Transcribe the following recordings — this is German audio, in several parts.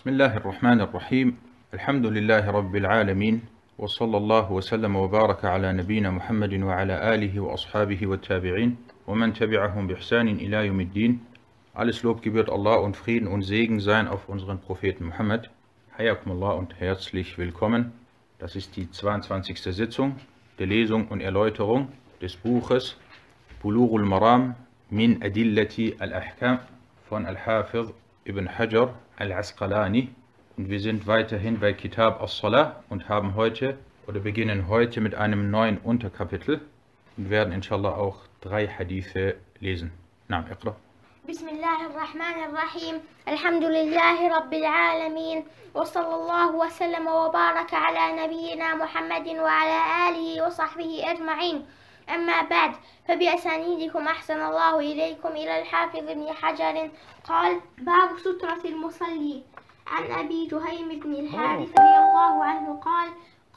بسم الله الرحمن الرحيم الحمد لله رب العالمين وصلى الله وسلم وبارك على نبينا محمد وعلى آله وأصحابه والتابعين ومن تبعهم بإحسان إلى يوم الدين Alles Lob gebührt Allah und Frieden und Segen sein auf unseren Propheten Muhammad. Hayakumullah und herzlich willkommen. Das ist die 22. Sitzung der Lesung und Erläuterung des Buches Bulughul Maram min Adillati al-Ahkam von Al-Hafiz ibn Hajar al-Asqalani. Und wir sind weiterhin bei Kitab as-Salah und haben heute oder beginnen heute mit einem neuen Unterkapitel und werden inshallah auch drei Hadithe lesen. Naam, Iqra. بسم الله الرحمن الرحيم الحمد لله رب العالمين وصلى الله وسلم وبارك على نبينا محمد وعلى آله وصحبه أجمعين أما بعد فبأسانيدكم أحسن الله إليكم. إلى الحافظ ابن حجر قال باب سترة المصلي. عن أبي جهيم بن الحارث رضي الله عنه قال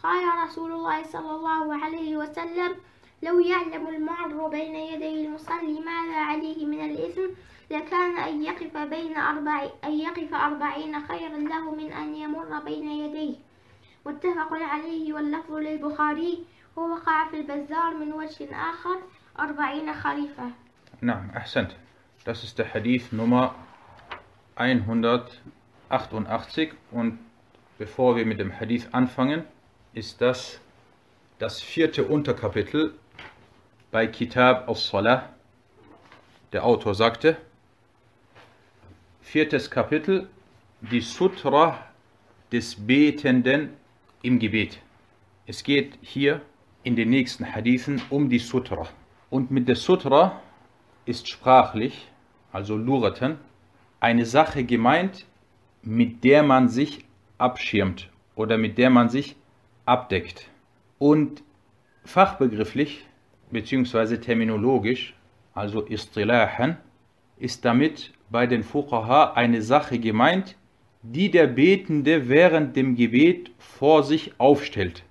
قال رسول الله صلى الله عليه وسلم لو يعلم المعر بين يدي المصلي ماذا عليه من الإثم لكان أن يقف بين أربع أن يقف أربعين خيرا له من أن يمر بين يديه. متفق عليه واللفظ للبخاري. ووقع في البزار من وجه آخر أربعين خليفة Naam, ahsant. Das ist der Hadith Nummer 188 und bevor wir mit dem Hadith anfangen, ist das das vierte Unterkapitel bei Kitab al-Salah. Der Autor sagte, viertes Kapitel, die Sutra des Betenden im Gebet. Es geht hier in den nächsten Hadithen um die Sutra. Und mit der Sutra ist sprachlich, also Luratan, eine Sache gemeint, mit der man sich abschirmt oder mit der man sich abdeckt. Und fachbegrifflich bzw. terminologisch, also Istilahan, ist damit bei den Fuqaha eine Sache gemeint, die der Betende während dem Gebet vor sich aufstellt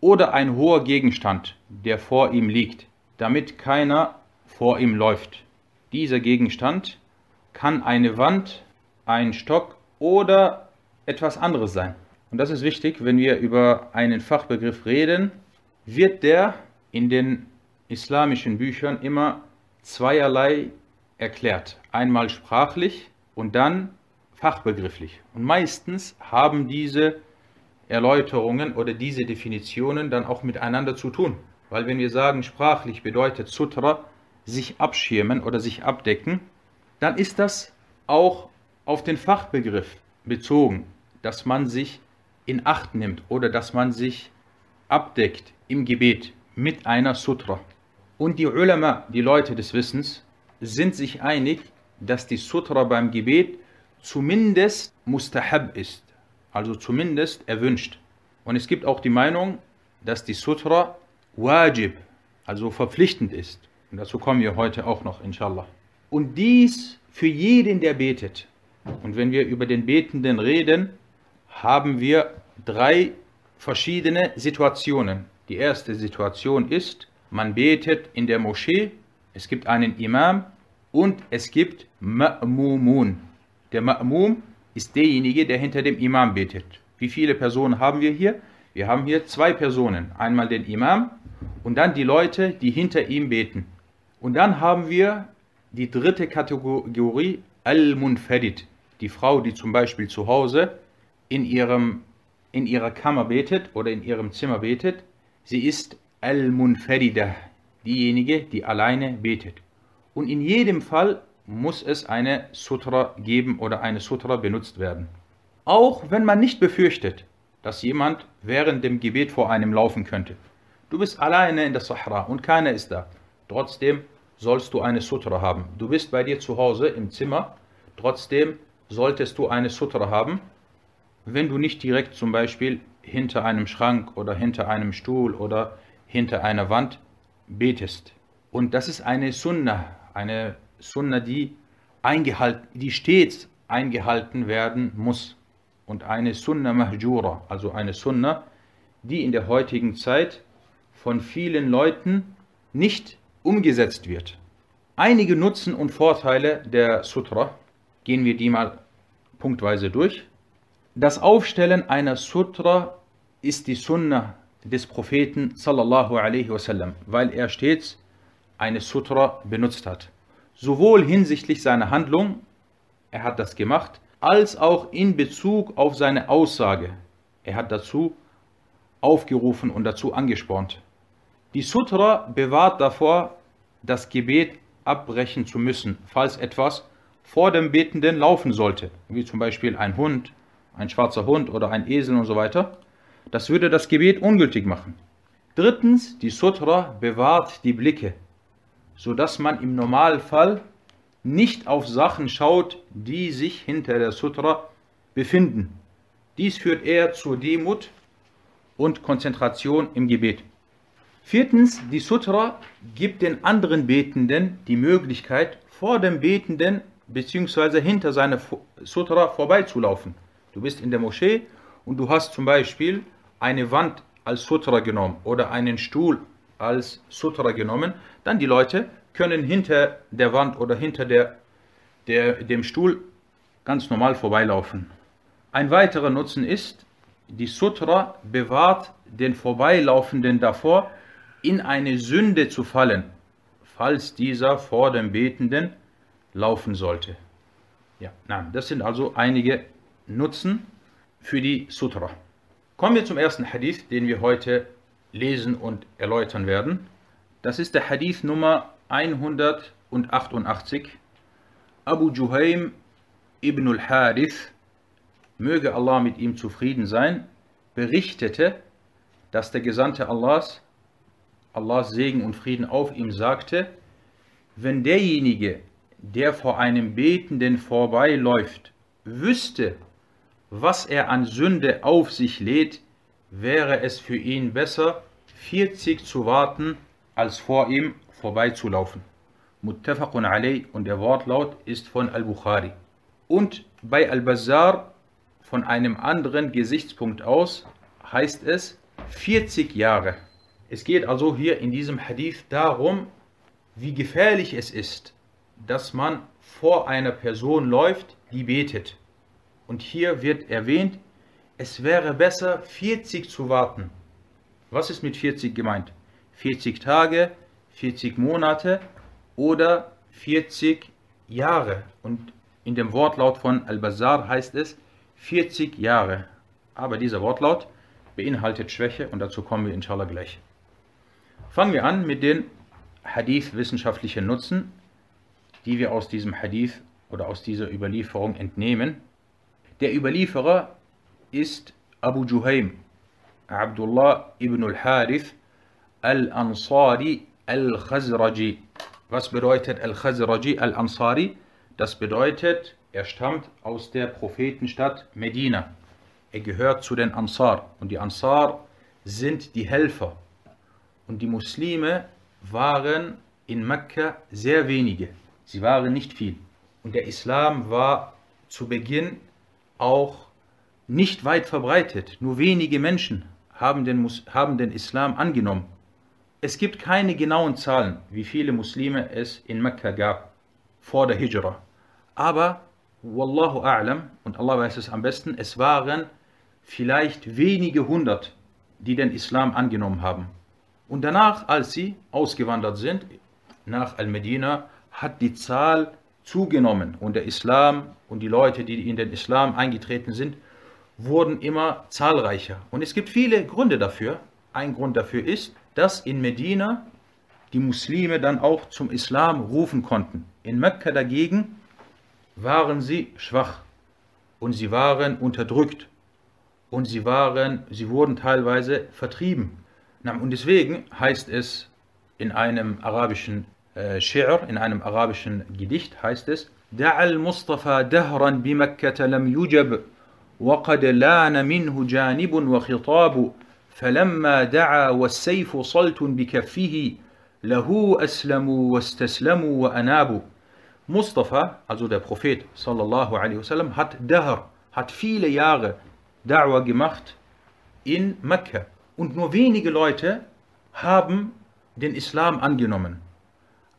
oder ein hoher Gegenstand, der vor ihm liegt, damit keiner vor ihm läuft. Dieser Gegenstand kann eine Wand, ein Stock oder etwas anderes sein. Und das ist wichtig, wenn wir über einen Fachbegriff reden, wird der in den islamischen Büchern immer zweierlei erklärt. Einmal sprachlich und dann fachbegrifflich. Und meistens haben diese Erläuterungen oder diese Definitionen dann auch miteinander zu tun. Weil wenn wir sagen, sprachlich bedeutet Sutra sich abschirmen oder sich abdecken, dann ist das auch auf den Fachbegriff bezogen, dass man sich in Acht nimmt oder dass man sich abdeckt im Gebet mit einer Sutra. Und die Ulama, die Leute des Wissens, sind sich einig, dass die Sutra beim Gebet zumindest mustahab ist, also zumindest erwünscht. Und es gibt auch die Meinung, dass die Sutra wajib, also verpflichtend ist. Und dazu kommen wir heute auch noch, inshallah. Und dies für jeden, der betet. Und wenn wir über den Betenden reden, haben wir drei verschiedene Situationen. Die erste Situation ist, man betet in der Moschee, es gibt einen Imam und es gibt Ma'mumun. Der Ma'mum ist derjenige, der hinter dem Imam betet. Wie viele Personen haben wir hier? Wir haben hier zwei Personen. Einmal den Imam und dann die Leute, die hinter ihm beten. Und dann haben wir die dritte Kategorie, Al-Munfarid. Die Frau, die zum Beispiel zu Hause in, ihrem, in ihrer Kammer betet oder in ihrem Zimmer betet. Sie ist Al-Munfarida, diejenige, die alleine betet. Und in jedem Fall muss es eine Sutra geben oder eine Sutra benutzt werden. Auch wenn man nicht befürchtet, dass jemand während dem Gebet vor einem laufen könnte. Du bist alleine in der Sahara und keiner ist da. Trotzdem sollst du eine Sutra haben. Du bist bei dir zu Hause im Zimmer, trotzdem solltest du eine Sutra haben, wenn du nicht direkt zum Beispiel hinter einem Schrank oder hinter einem Stuhl oder hinter einer Wand betest. Und das ist eine Sunna, eine Sunna, die, eingehalten, die stets eingehalten werden muss. Und eine Sunna Mahjura, also eine Sunna, die in der heutigen Zeit von vielen Leuten nicht umgesetzt wird. Einige Nutzen und Vorteile der Sutra, gehen wir die mal punktweise durch. Das Aufstellen einer Sutra ist die Sunna des Propheten sallallahu alaihi wasallam, weil er stets eine Sutra benutzt hat. Sowohl hinsichtlich seiner Handlung, er hat das gemacht, als auch in Bezug auf seine Aussage. Er hat dazu aufgerufen und dazu angespornt. Die Sutra bewahrt davor, das Gebet abbrechen zu müssen, falls etwas vor dem Betenden laufen sollte, wie zum Beispiel ein Hund, ein schwarzer Hund oder ein Esel und so weiter. Das würde das Gebet ungültig machen. Drittens, die Sutra bewahrt die Blicke, sodass man im Normalfall nicht auf Sachen schaut, die sich hinter der Sutra befinden. Dies führt eher zur Demut und Konzentration im Gebet. Viertens, die Sutra gibt den anderen Betenden die Möglichkeit, vor dem Betenden bzw. hinter seiner Sutra vorbeizulaufen. Du bist in der Moschee und du hast zum Beispiel eine Wand als Sutra genommen oder einen Stuhl als Sutra genommen, dann die Leute können hinter der Wand oder hinter der, der, dem Stuhl ganz normal vorbeilaufen. Ein weiterer Nutzen ist, die Sutra bewahrt den Vorbeilaufenden davor, in eine Sünde zu fallen, falls dieser vor dem Betenden laufen sollte. Ja, nein, das sind also einige Nutzen für die Sutra. Kommen wir zum ersten Hadith, den wir heute lesen und erläutern werden. Das ist der Hadith Nummer 188. Abu Juhaym ibn al-Harith, möge Allah mit ihm zufrieden sein, berichtete, dass der Gesandte Allahs Allahs Segen und Frieden auf ihm sagte, wenn derjenige, der vor einem Betenden vorbeiläuft, wüsste, was er an Sünde auf sich lädt, wäre es für ihn besser, 40 zu warten, als vor ihm vorbeizulaufen. Muttafaqun alay und der Wortlaut ist von Al-Bukhari. Und bei Al-Bazar von einem anderen Gesichtspunkt aus heißt es 40 Jahre. Es geht also hier in diesem Hadith darum, wie gefährlich es ist, dass man vor einer Person läuft, die betet. Und hier wird erwähnt, es wäre besser 40 zu warten. Was ist mit 40 gemeint? 40 Tage, 40 Monate oder 40 Jahre. Und in dem Wortlaut von Al-Bazar heißt es 40 Jahre. Aber dieser Wortlaut beinhaltet Schwäche und dazu kommen wir inshallah gleich. Fangen wir an mit den Hadith-wissenschaftlichen Nutzen, die wir aus diesem Hadith oder aus dieser Überlieferung entnehmen. Der Überlieferer ist Abu Juhaym, Abdullah ibn al-Harith al-Ansari al-Khazraji. Was bedeutet al-Khazraji al-Ansari? Das bedeutet, er stammt aus der Prophetenstadt Medina. Er gehört zu den Ansar und die Ansar sind die Helfer und die Muslime waren in Mekka sehr wenige. Sie waren nicht viel. Und der Islam war zu Beginn auch nicht weit verbreitet. Nur wenige Menschen haben den, haben den Islam angenommen. Es gibt keine genauen Zahlen, wie viele Muslime es in Mekka gab vor der Hijra. Aber, Wallahu a'lam, und Allah weiß es am besten, es waren vielleicht wenige hundert, die den Islam angenommen haben. Und danach, als sie ausgewandert sind nach Al-Medina, hat die Zahl zugenommen und der Islam und die Leute, die in den Islam eingetreten sind, wurden immer zahlreicher. Und es gibt viele Gründe dafür. Ein Grund dafür ist, dass in Medina die Muslime dann auch zum Islam rufen konnten. In Mekka dagegen waren sie schwach und sie waren unterdrückt und sie waren, sie wurden teilweise vertrieben. Und deswegen heißt es in einem arabischen äh, Shi'r, in einem arabischen Gedicht heißt es: Da'al Mustafa dahran bi Mekka lam yujab وقد لأن منه جانب وخطاب فلما دعا والسيف صلت بكفه له أسلموا واستسلموا وأنابوا Mustafa, also der Prophet sallallahu alaihi wasallam, hat Dahr, hat viele Jahre Da'wah gemacht in Mekka. Und nur wenige Leute haben den Islam angenommen.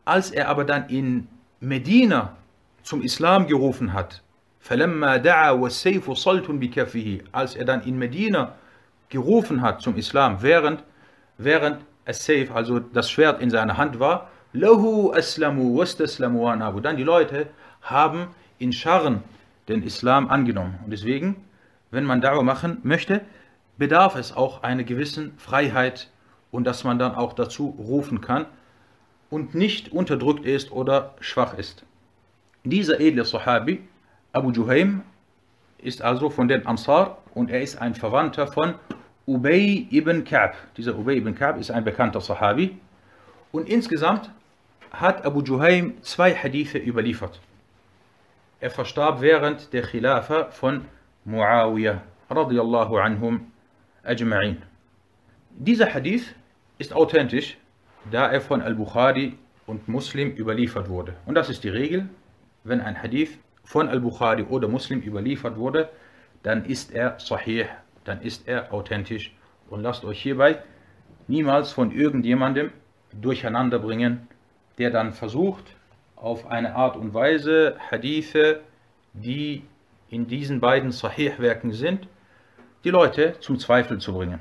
Als er aber dann in Medina zum Islam gerufen hat, فَلَمَّا دَعَى وَالسَّيْفُ صَلْتٌ بِكَفِّهِ Als er dann in Medina gerufen hat zum Islam, während, während As-Sayf, also das Schwert in seiner Hand war, Lahu aslamu wastaslamu wa nabu. Dann die Leute haben in Scharren den Islam angenommen. Und deswegen, wenn man Da'wah machen möchte, bedarf es auch einer gewissen Freiheit und dass man dann auch dazu rufen kann und nicht unterdrückt ist oder schwach ist. Dieser edle Sahabi, Abu Juhaym, ist also von den Ansar und er ist ein Verwandter von Ubay ibn Ka'b. Dieser Ubay ibn Ka'b ist ein bekannter Sahabi. Und insgesamt hat Abu Juhaym zwei Hadithe überliefert. Er verstarb während der Khilafa von Muawiyah radiyallahu anhum ajma'in. Dieser Hadith ist authentisch, da er von Al-Bukhari und Muslim überliefert wurde. Und das ist die Regel, wenn ein Hadith von Al-Bukhari oder Muslim überliefert wurde, dann ist er sahih, dann ist er authentisch. Und lasst euch hierbei niemals von irgendjemandem durcheinander bringen, der dann versucht, auf eine Art und Weise Hadithe, die in diesen beiden Sahih-Werken sind, die Leute zum Zweifel zu bringen.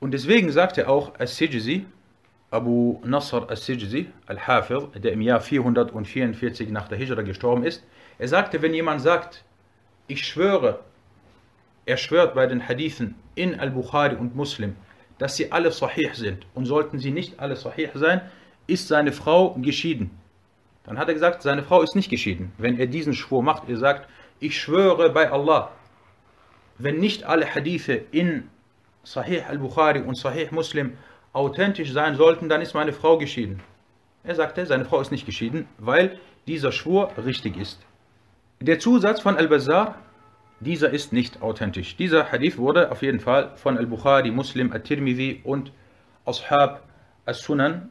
Und deswegen sagte auch As-Sijzi, Abu Nasr As-Sijzi, Al-Hafir, der im Jahr 444 nach der Hijra gestorben ist, er sagte, wenn jemand sagt, ich schwöre, er schwört bei den Hadithen in Al-Bukhari und Muslim, dass sie alle sahih sind und sollten sie nicht alle sahih sein, ist seine Frau geschieden. Dann hat er gesagt, seine Frau ist nicht geschieden. Wenn er diesen Schwur macht, er sagt, ich schwöre bei Allah, wenn nicht alle Hadithe in Sahih al-Bukhari und Sahih Muslim authentisch sein sollten, dann ist meine Frau geschieden. Er sagte, seine Frau ist nicht geschieden, weil dieser Schwur richtig ist. Der Zusatz von Al-Bazar, dieser ist nicht authentisch. Dieser Hadith wurde auf jeden Fall von Al-Bukhari, Muslim, At-Tirmidhi und Ashab As-Sunan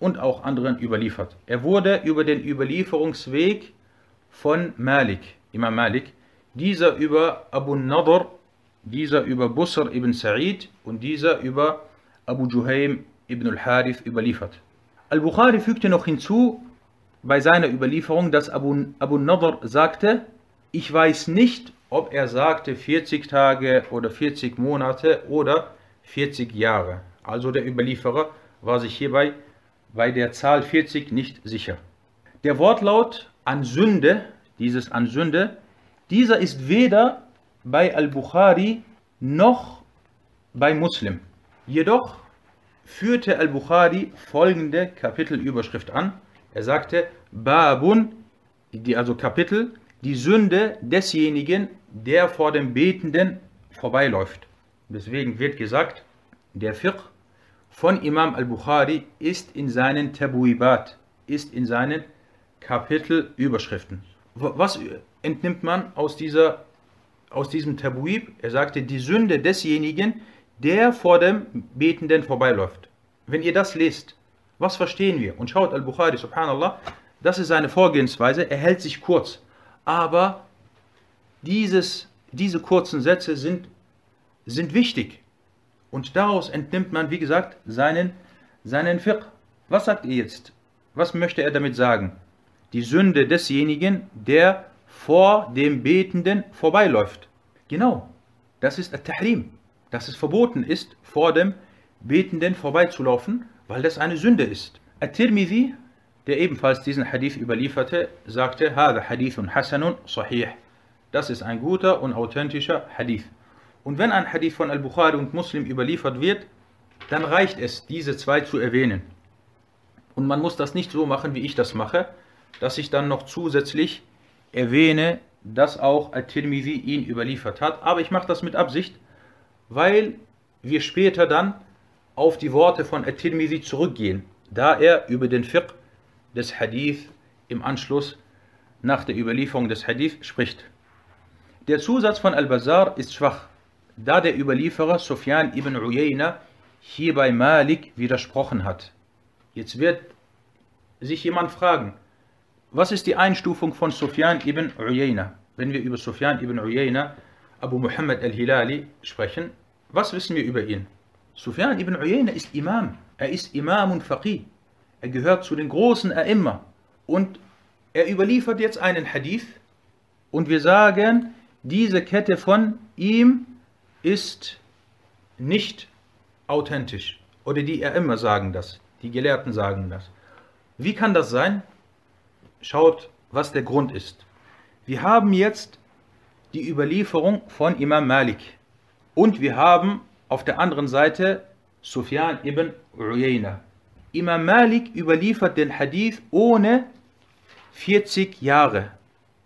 und auch anderen überliefert. Er wurde über den Überlieferungsweg von Malik, Imam Malik, dieser über Abu Nadr, dieser über Busr ibn Sa'id und dieser über Abu Juhaym ibn al-Harith überliefert. Al-Bukhari fügte noch hinzu bei seiner Überlieferung, dass Abu, Abu Nadr sagte, ich weiß nicht, ob er sagte 40 Tage oder 40 Monate oder 40 Jahre. Also der Überlieferer war sich hierbei bei der Zahl 40 nicht sicher. Der Wortlaut an Sünde, dieses an Sünde, dieser ist weder bei Al-Bukhari noch bei Muslim. Jedoch führte Al-Bukhari folgende Kapitelüberschrift an. Er sagte, Babun, die, also Kapitel, die Sünde desjenigen, der vor dem Betenden vorbeiläuft. Deswegen wird gesagt, der Fiqh von Imam al-Bukhari ist in seinen Tabuibat, ist in seinen Kapitelüberschriften. Was entnimmt man aus, dieser, aus diesem Tabuib? Er sagte, die Sünde desjenigen, der vor dem Betenden vorbeiläuft. Wenn ihr das lest, was verstehen wir? Und schaut al-Bukhari, subhanallah, das ist seine Vorgehensweise, er hält sich kurz. Aber dieses, diese kurzen Sätze sind, sind wichtig. Und daraus entnimmt man, wie gesagt, seinen, seinen Fiqh. Was sagt ihr jetzt? Was möchte er damit sagen? Die Sünde desjenigen, der vor dem Betenden vorbeiläuft. Genau, das ist At-Tahrim, dass es verboten ist, vor dem Betenden vorbeizulaufen, weil das eine Sünde ist. At-Tirmidhi, der ebenfalls diesen Hadith überlieferte, sagte, Sahih. Das ist ein guter und authentischer Hadith. Und wenn ein Hadith von Al-Bukhari und Muslim überliefert wird, dann reicht es, diese zwei zu erwähnen. Und man muss das nicht so machen, wie ich das mache, dass ich dann noch zusätzlich erwähne, dass auch Al-Tirmidhi ihn überliefert hat. Aber ich mache das mit Absicht, weil wir später dann auf die Worte von Al-Tirmidhi zurückgehen, da er über den Fiqh des Hadith im Anschluss nach der Überlieferung des Hadith spricht. Der Zusatz von Al-Bazar ist schwach da der Überlieferer Sufyan ibn Uyayna hier bei Malik widersprochen hat. Jetzt wird sich jemand fragen, was ist die Einstufung von Sufyan ibn Uyayna? Wenn wir über Sufyan ibn Uyayna, Abu Muhammad al-Hilali sprechen, was wissen wir über ihn? Sufyan ibn Uyayna ist Imam. Er ist Imam und Faqih. Er gehört zu den großen A'imma. Und er überliefert jetzt einen Hadith, und wir sagen, diese Kette von ihm ist nicht authentisch. Oder die immer sagen das. Die Gelehrten sagen das. Wie kann das sein? Schaut, was der Grund ist. Wir haben jetzt die Überlieferung von Imam Malik. Und wir haben auf der anderen Seite Sufyan ibn Uyayna. Imam Malik überliefert den Hadith ohne 40 Jahre,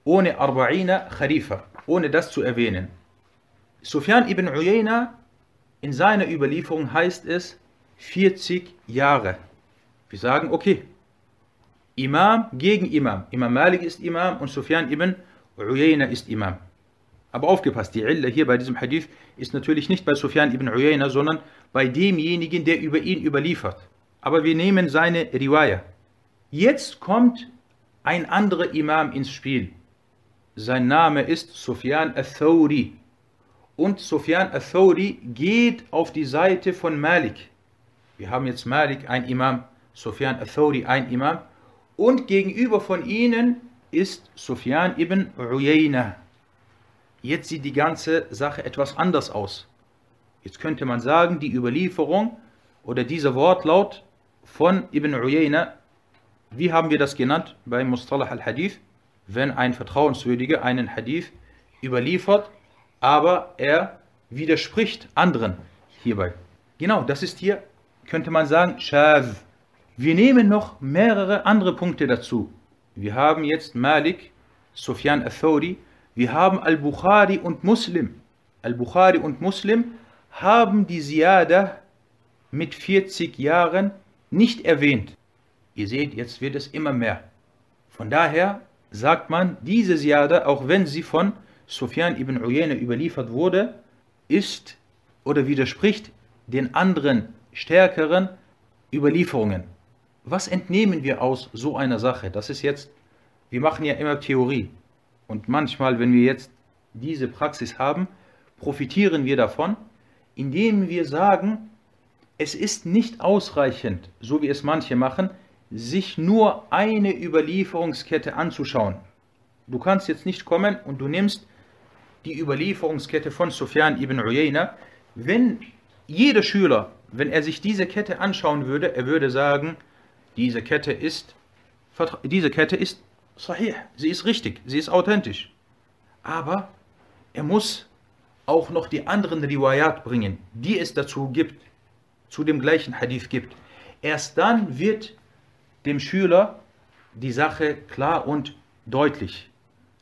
ohne Arba'ina Khalifa, ohne das zu erwähnen. Sufyan ibn Uyayna, in seiner Überlieferung heißt es 40 Jahre. Wir sagen, okay, Imam gegen Imam. Imam Malik ist Imam und Sufyan ibn Uyayna ist Imam. Aber aufgepasst, die Illa hier bei diesem Hadith ist natürlich nicht bei Sufyan ibn Uyayna, sondern bei demjenigen, der über ihn überliefert. Aber wir nehmen seine Riwaya. Jetzt kommt ein anderer Imam ins Spiel. Sein Name ist Sufyan al-Thawri. Und Sufyan al-Thawri geht auf die Seite von Malik. Wir haben jetzt Malik, ein Imam, Sufyan al-Thawri, ein Imam. Und gegenüber von ihnen ist Sufyan ibn Uyayna. Jetzt sieht die ganze Sache etwas anders aus. Jetzt könnte man sagen, die Überlieferung oder dieser Wortlaut von Ibn Uyayna, wie haben wir das genannt bei Mustalah al-Hadith? Wenn ein Vertrauenswürdiger einen Hadith überliefert, aber er widerspricht anderen hierbei. Genau, das ist hier, könnte man sagen, Shav. Wir nehmen noch mehrere andere Punkte dazu. Wir haben jetzt Malik, Sufyan al-Thawri, wir haben Al-Bukhari und Muslim. Al-Bukhari und Muslim haben die Ziyada mit 40 Jahren nicht erwähnt. Ihr seht, jetzt wird es immer mehr. Von daher sagt man, diese Ziyada, auch wenn sie von Sufyan ibn Uyayna überliefert wurde, ist oder widerspricht den anderen stärkeren Überlieferungen. Was entnehmen wir aus so einer Sache? Das ist jetzt, wir machen ja immer Theorie. Und manchmal, wenn wir jetzt diese Praxis haben, profitieren wir davon, indem wir sagen, es ist nicht ausreichend, so wie es manche machen, sich nur eine Überlieferungskette anzuschauen. Du kannst jetzt nicht kommen und du nimmst die Überlieferungskette von Sufyan ibn Uyayna. Wenn jeder Schüler, wenn er sich diese Kette anschauen würde, er würde sagen, diese Kette ist, diese Kette ist sahih, sie ist richtig, sie ist authentisch. Aber er muss auch noch die anderen Riwayat bringen, die es dazu gibt, zu dem gleichen Hadith gibt. Erst dann wird dem Schüler die Sache klar und deutlich.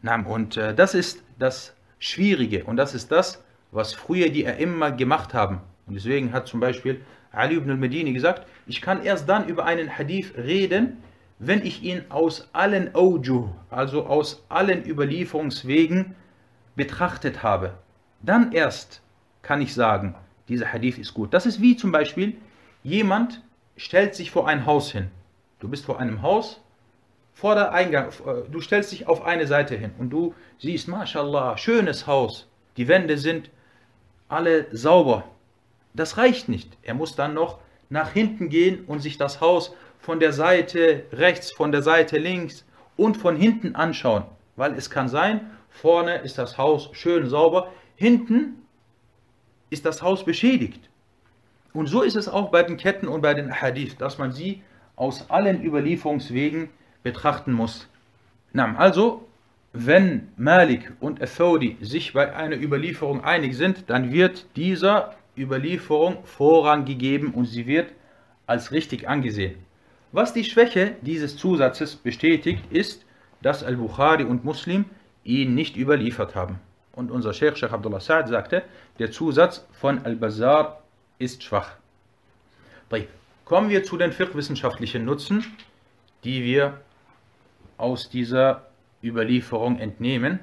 Und äh, das ist das Schwierige und das ist das, was früher die immer gemacht haben. Und deswegen hat zum Beispiel Ali ibn al-Medini gesagt, ich kann erst dann über einen Hadith reden, wenn ich ihn aus allen Awjuh, also aus allen Überlieferungswegen betrachtet habe. Dann erst kann ich sagen, dieser Hadith ist gut. Das ist wie zum Beispiel, jemand stellt sich vor ein Haus hin. Du bist vor einem Haus, vor der Eingang, äh, du stellst dich auf eine Seite hin und du siehst, mashallah, schönes Haus. Die Wände sind alle sauber. Das reicht nicht. Er muss dann noch nach hinten gehen und sich das Haus von der Seite rechts, von der Seite links und von hinten anschauen. Weil es kann sein, vorne ist das Haus schön sauber, hinten ist das Haus beschädigt. Und so ist es auch bei den Ketten und bei den Hadith, dass man sie aus allen Überlieferungswegen betrachten muss. Also, wenn Malik und Athodi sich bei einer Überlieferung einig sind, dann wird dieser Überlieferung Vorrang gegeben und sie wird als richtig angesehen. Was die Schwäche dieses Zusatzes bestätigt, ist, dass Al-Bukhari und Muslim ihn nicht überliefert haben. Und unser Sheikh Sheikh Abdullah Sa'ad sagte, der Zusatz von Al-Bazar ist schwach. Kommen wir zu den fiqh-wissenschaftlichen Nutzen, die wir aus dieser Überlieferung entnehmen.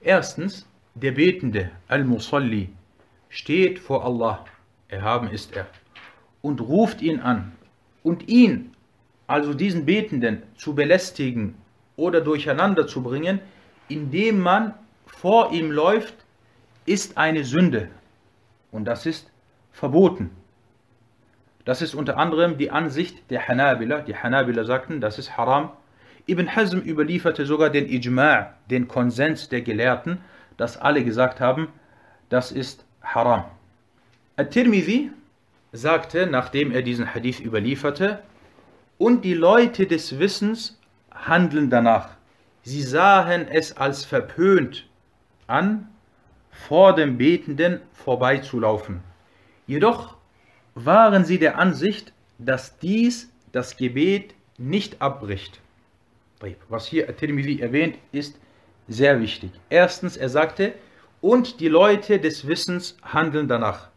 Erstens, der Betende, Al-Musalli, steht vor Allah, erhaben ist er, und ruft ihn an. Und ihn also diesen Betenden zu belästigen oder durcheinander zu bringen, indem man vor ihm läuft, ist eine Sünde. Und das ist verboten. Das ist unter anderem die Ansicht der Hanabila. Die Hanabila sagten, das ist haram. Ibn Hazm überlieferte sogar den Ijma', den Konsens der Gelehrten, dass alle gesagt haben, das ist haram. At-Tirmidhi sagte, nachdem er diesen Hadith überlieferte, und die Leute des Wissens handeln danach. Sie sahen es als verpönt an, vor dem Betenden vorbeizulaufen. Jedoch waren sie der Ansicht, dass dies das Gebet nicht abbricht. Was hier At-Tirmidhi erwähnt, ist sehr wichtig. Erstens, er sagte, und die Leute des Wissens handeln danach.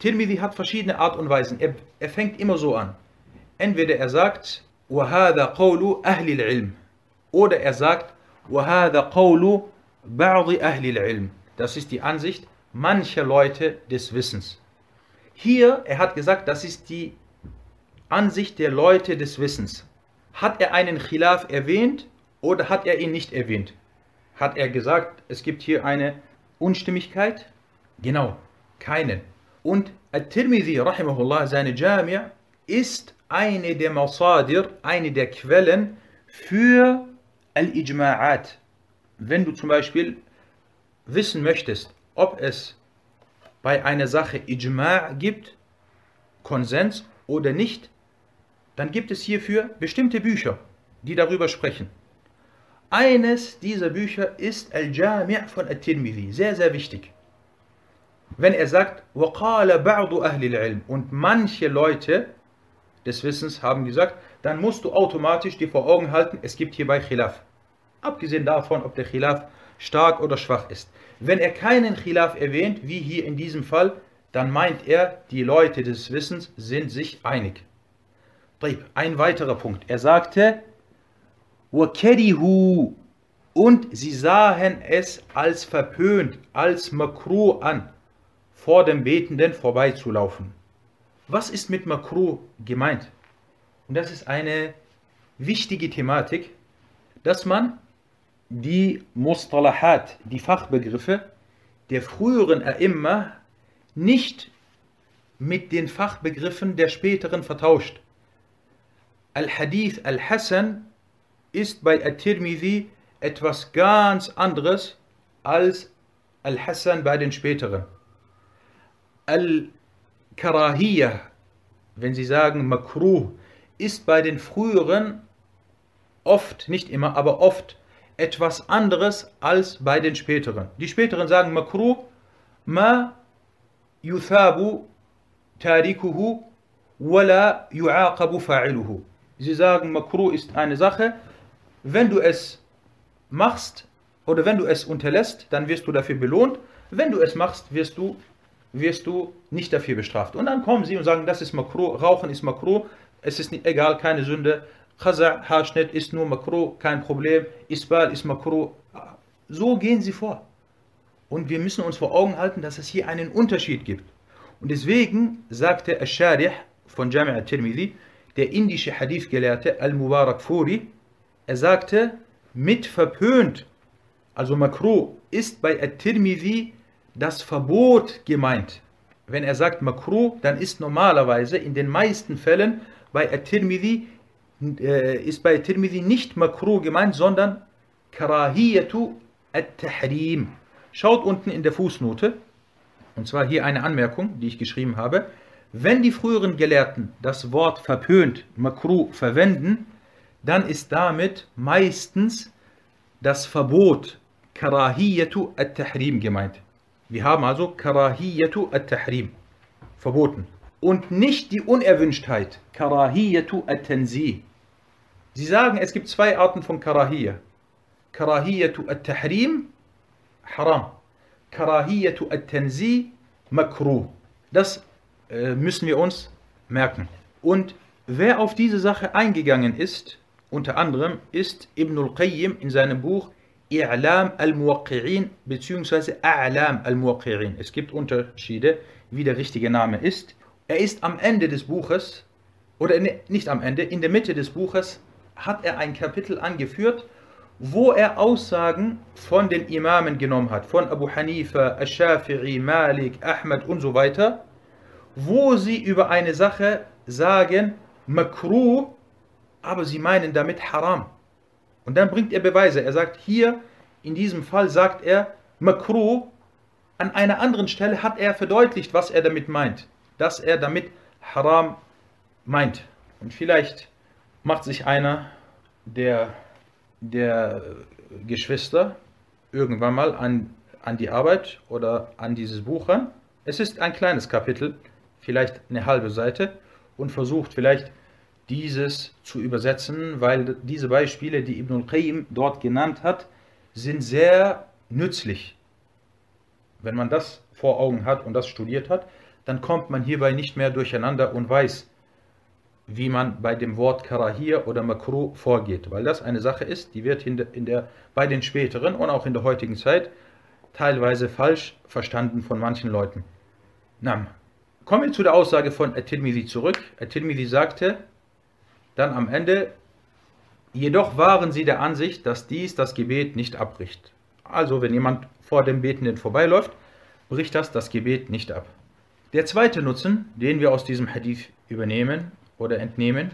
Tirmidhi hat verschiedene Art und Weisen. Er, er fängt immer so an. Entweder er sagt, وَهَذَا قَوْلُ أَهْلِ الْعِلْمِ Oder er sagt, وَهَذَا قَوْلُ بَعْضِ أَهْلِ الْعِلْمِ Das ist die Ansicht mancher Leute des Wissens. Hier, er hat gesagt, das ist die Ansicht der Leute des Wissens. Hat er einen Khilaf erwähnt oder hat er ihn nicht erwähnt? Hat er gesagt, es gibt hier eine Unstimmigkeit? Genau, keinen. Und At-Tirmidhi, rahimahullah, seine Jami' ist eine der Masadir, eine der Quellen für Al-Ijma'at. Wenn du zum Beispiel wissen möchtest, ob es bei einer Sache Ijma' gibt, Konsens oder nicht, dann gibt es hierfür bestimmte Bücher, die darüber sprechen. Eines dieser Bücher ist Al-Jami' von At-Tirmidhi, sehr, sehr wichtig. Wenn er sagt, وَقَالَ بَعْضُ أَهْلِ الْعِلْمِ und manche Leute des Wissens haben gesagt, dann musst du automatisch dir vor Augen halten, es gibt hierbei Khilaf. Abgesehen davon, ob der Khilaf stark oder schwach ist. Wenn er keinen Khilaf erwähnt, wie hier in diesem Fall, dann meint er, die Leute des Wissens sind sich einig. Ein weiterer Punkt. Er sagte, وَكَرِهُ und sie sahen es als verpönt, als makruh an, vor dem Betenden vorbeizulaufen. Was ist mit makruh gemeint? Und das ist eine wichtige Thematik, dass man die Mustalahat, die Fachbegriffe der früheren A'imma nicht mit den Fachbegriffen der späteren vertauscht. Al-Hadith al-Hassan ist bei At-Tirmidhi etwas ganz anderes als Al-Hassan bei den späteren. Al-Karahiyah, wenn Sie sagen Makruh, ist bei den früheren oft, nicht immer, aber oft etwas anderes als bei den späteren. Die späteren sagen Makruh, ma yuthabu tarikuhu wala yu'aqabu fa'iluhu. Sie sagen, Makruh ist eine Sache, wenn du es machst oder wenn du es unterlässt, dann wirst du dafür belohnt. Wenn du es machst, wirst du, wirst du nicht dafür bestraft. Und dann kommen sie und sagen, das ist Makruh, Rauchen ist Makruh, es ist nicht, egal, keine Sünde. Khaza, Haarschnitt ist nur Makruh, kein Problem. Isbal ist Makruh. So gehen sie vor. Und wir müssen uns vor Augen halten, dass es hier einen Unterschied gibt. Und deswegen sagte Ash-Sharih von Jami' al-Tirmidhi, der indische Hadith-Gelehrte Al-Mubarak Furi, er sagte, mit verpönt, also Makruh, ist bei At-Tirmidhi das Verbot gemeint. Wenn er sagt Makruh, dann ist normalerweise in den meisten Fällen bei At-Tirmidhi äh, ist bei Tirmidhi nicht Makruh gemeint, sondern Karahiyatu At-Tahrim. Schaut unten in der Fußnote, und zwar hier eine Anmerkung, die ich geschrieben habe. Wenn die früheren Gelehrten das Wort verpönt, Makruh, verwenden, dann ist damit meistens das Verbot Karahiyatu at-Tahrim gemeint. Wir haben also Karahiyatu at-Tahrim verboten. Und nicht die Unerwünschtheit, Karahiyatu at-Tanzih. Sie sagen, es gibt zwei Arten von Karahiyya. Karahiyatu at-Tahrim, haram. Karahiyatu at-Tanzih, makruh. Das äh, müssen wir uns merken. Und wer auf diese Sache eingegangen ist, unter anderem ist Ibn al-Qayyim in seinem Buch I'lam al-Muwaqqi'in bzw. A'lam al-Muwaqqi'in. Es gibt Unterschiede, wie der richtige Name ist. Er ist am Ende des Buches, oder nicht am Ende, in der Mitte des Buches hat er ein Kapitel angeführt, wo er Aussagen von den Imamen genommen hat, von Abu Hanifa, Ash-Shafi'i, Malik, Ahmad und so weiter wo sie über eine Sache sagen, makruh, aber sie meinen damit haram. Und dann bringt er Beweise. Er sagt hier, in diesem Fall sagt er, Makruh, an einer anderen Stelle hat er verdeutlicht, was er damit meint. Dass er damit Haram meint. Und vielleicht macht sich einer der, der Geschwister irgendwann mal an, an die Arbeit oder an dieses Buch ran. Es ist ein kleines Kapitel, vielleicht eine halbe Seite, und versucht vielleicht dieses zu übersetzen, weil diese Beispiele, die Ibn al-Qayyim dort genannt hat, sind sehr nützlich. Wenn man das vor Augen hat und das studiert hat, dann kommt man hierbei nicht mehr durcheinander und weiß, wie man bei dem Wort Karahir oder Makruh vorgeht, weil das eine Sache ist, die wird in der, in der, bei den späteren und auch in der heutigen Zeit teilweise falsch verstanden von manchen Leuten. Na, kommen wir zu der Aussage von At-Tirmidhi zurück. At-Tirmidhi sagte dann am Ende, jedoch waren sie der Ansicht, dass dies das Gebet nicht abbricht. Also wenn jemand vor dem Betenden vorbeiläuft, bricht das das Gebet nicht ab. Der zweite Nutzen, den wir aus diesem Hadith übernehmen oder entnehmen,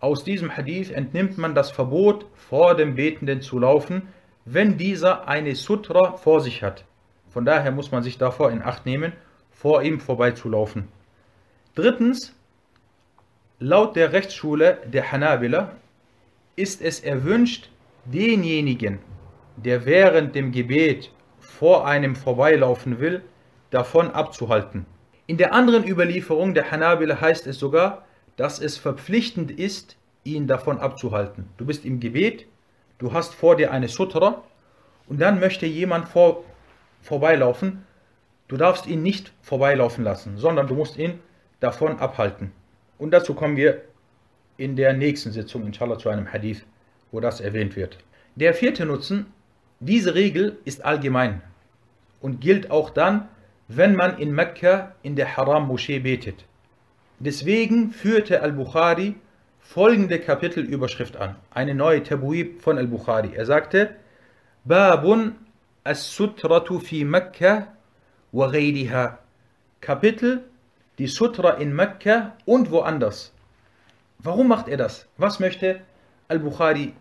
aus diesem Hadith entnimmt man das Verbot, vor dem Betenden zu laufen, wenn dieser eine Sutra vor sich hat. Von daher muss man sich davor in Acht nehmen, vor ihm vorbeizulaufen. Drittens, laut der Rechtsschule der Hanabila ist es erwünscht, denjenigen, der während dem Gebet vor einem vorbeilaufen will, davon abzuhalten. In der anderen Überlieferung der Hanabila heißt es sogar, dass es verpflichtend ist, ihn davon abzuhalten. Du bist im Gebet, du hast vor dir eine Sutra und dann möchte jemand vor, vorbeilaufen. Du darfst ihn nicht vorbeilaufen lassen, sondern du musst ihn davon abhalten. Und dazu kommen wir in der nächsten Sitzung, inshallah, zu einem Hadith, wo das erwähnt wird. Der vierte Nutzen, diese Regel ist allgemein und gilt auch dann, wenn man in Mekka in der Haram-Moschee betet. Deswegen führte Al-Bukhari folgende Kapitelüberschrift an, eine neue Tabuib von Al-Bukhari. Er sagte, Babun as-Sutratu fi Mekka wa ghayriha. Kapitel, die Sutra in Mekka und woanders. Warum macht er das? Was möchte Al-Bukhari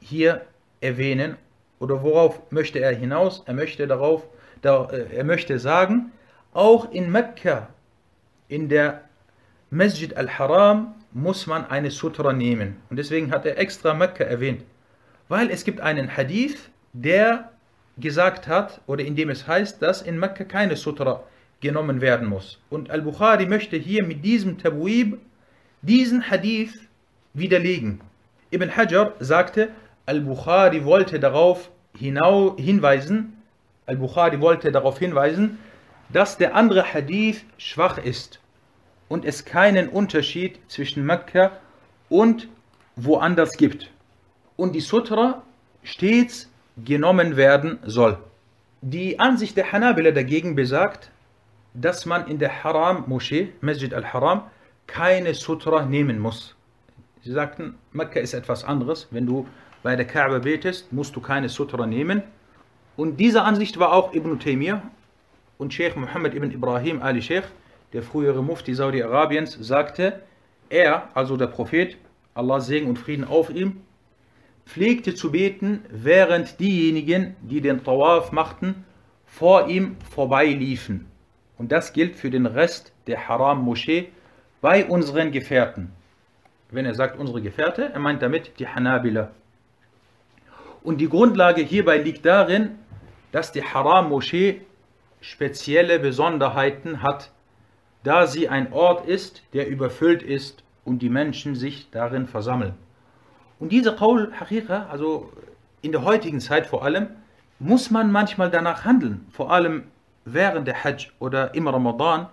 hier erwähnen oder worauf möchte er hinaus? Er möchte darauf, äh, er möchte sagen, auch in Mekka, in der Masjid al-Haram, muss man eine Sutra nehmen. Und deswegen hat er extra Mekka erwähnt. Weil es gibt einen Hadith, der gesagt hat, oder in dem es heißt, dass in Mekka keine Sutra genommen werden muss. Und Al-Bukhari möchte hier mit diesem Tabuib diesen Hadith widerlegen. Ibn Hajar sagte, Al-Bukhari wollte darauf hinweisen, Al-Bukhari wollte darauf hinweisen, dass der andere Hadith schwach ist und es keinen Unterschied zwischen Mekka und woanders gibt. Und die Sutra stets genommen werden soll. Die Ansicht der Hanabila dagegen besagt, dass man in der Haram-Moschee, Masjid al-Haram, keine Sutra nehmen muss. Sie sagten, Mekka ist etwas anderes. Wenn du bei der Kaaba betest, musst du keine Sutra nehmen. Und diese Ansicht war auch Ibn Taymiyyah und Sheikh Muhammad ibn Ibrahim Ali Sheikh, der frühere Mufti Saudi-Arabiens, sagte, er, also der Prophet, Allah Segen und Frieden auf ihm, pflegte zu beten, während diejenigen, die den Tawaf machten, vor ihm vorbeiliefen. Und das gilt für den Rest der Haram-Moschee bei unseren Gefährten. Wenn er sagt unsere Gefährte, er meint damit die Hanabila. Und die Grundlage hierbei liegt darin, dass die Haram-Moschee spezielle Besonderheiten hat, da sie ein Ort ist, der überfüllt ist und die Menschen sich darin versammeln. Und diese Qaul Haqiqa, also in der heutigen Zeit vor allem, muss man manchmal danach handeln, vor allem während der Hajj oder im Ramadan,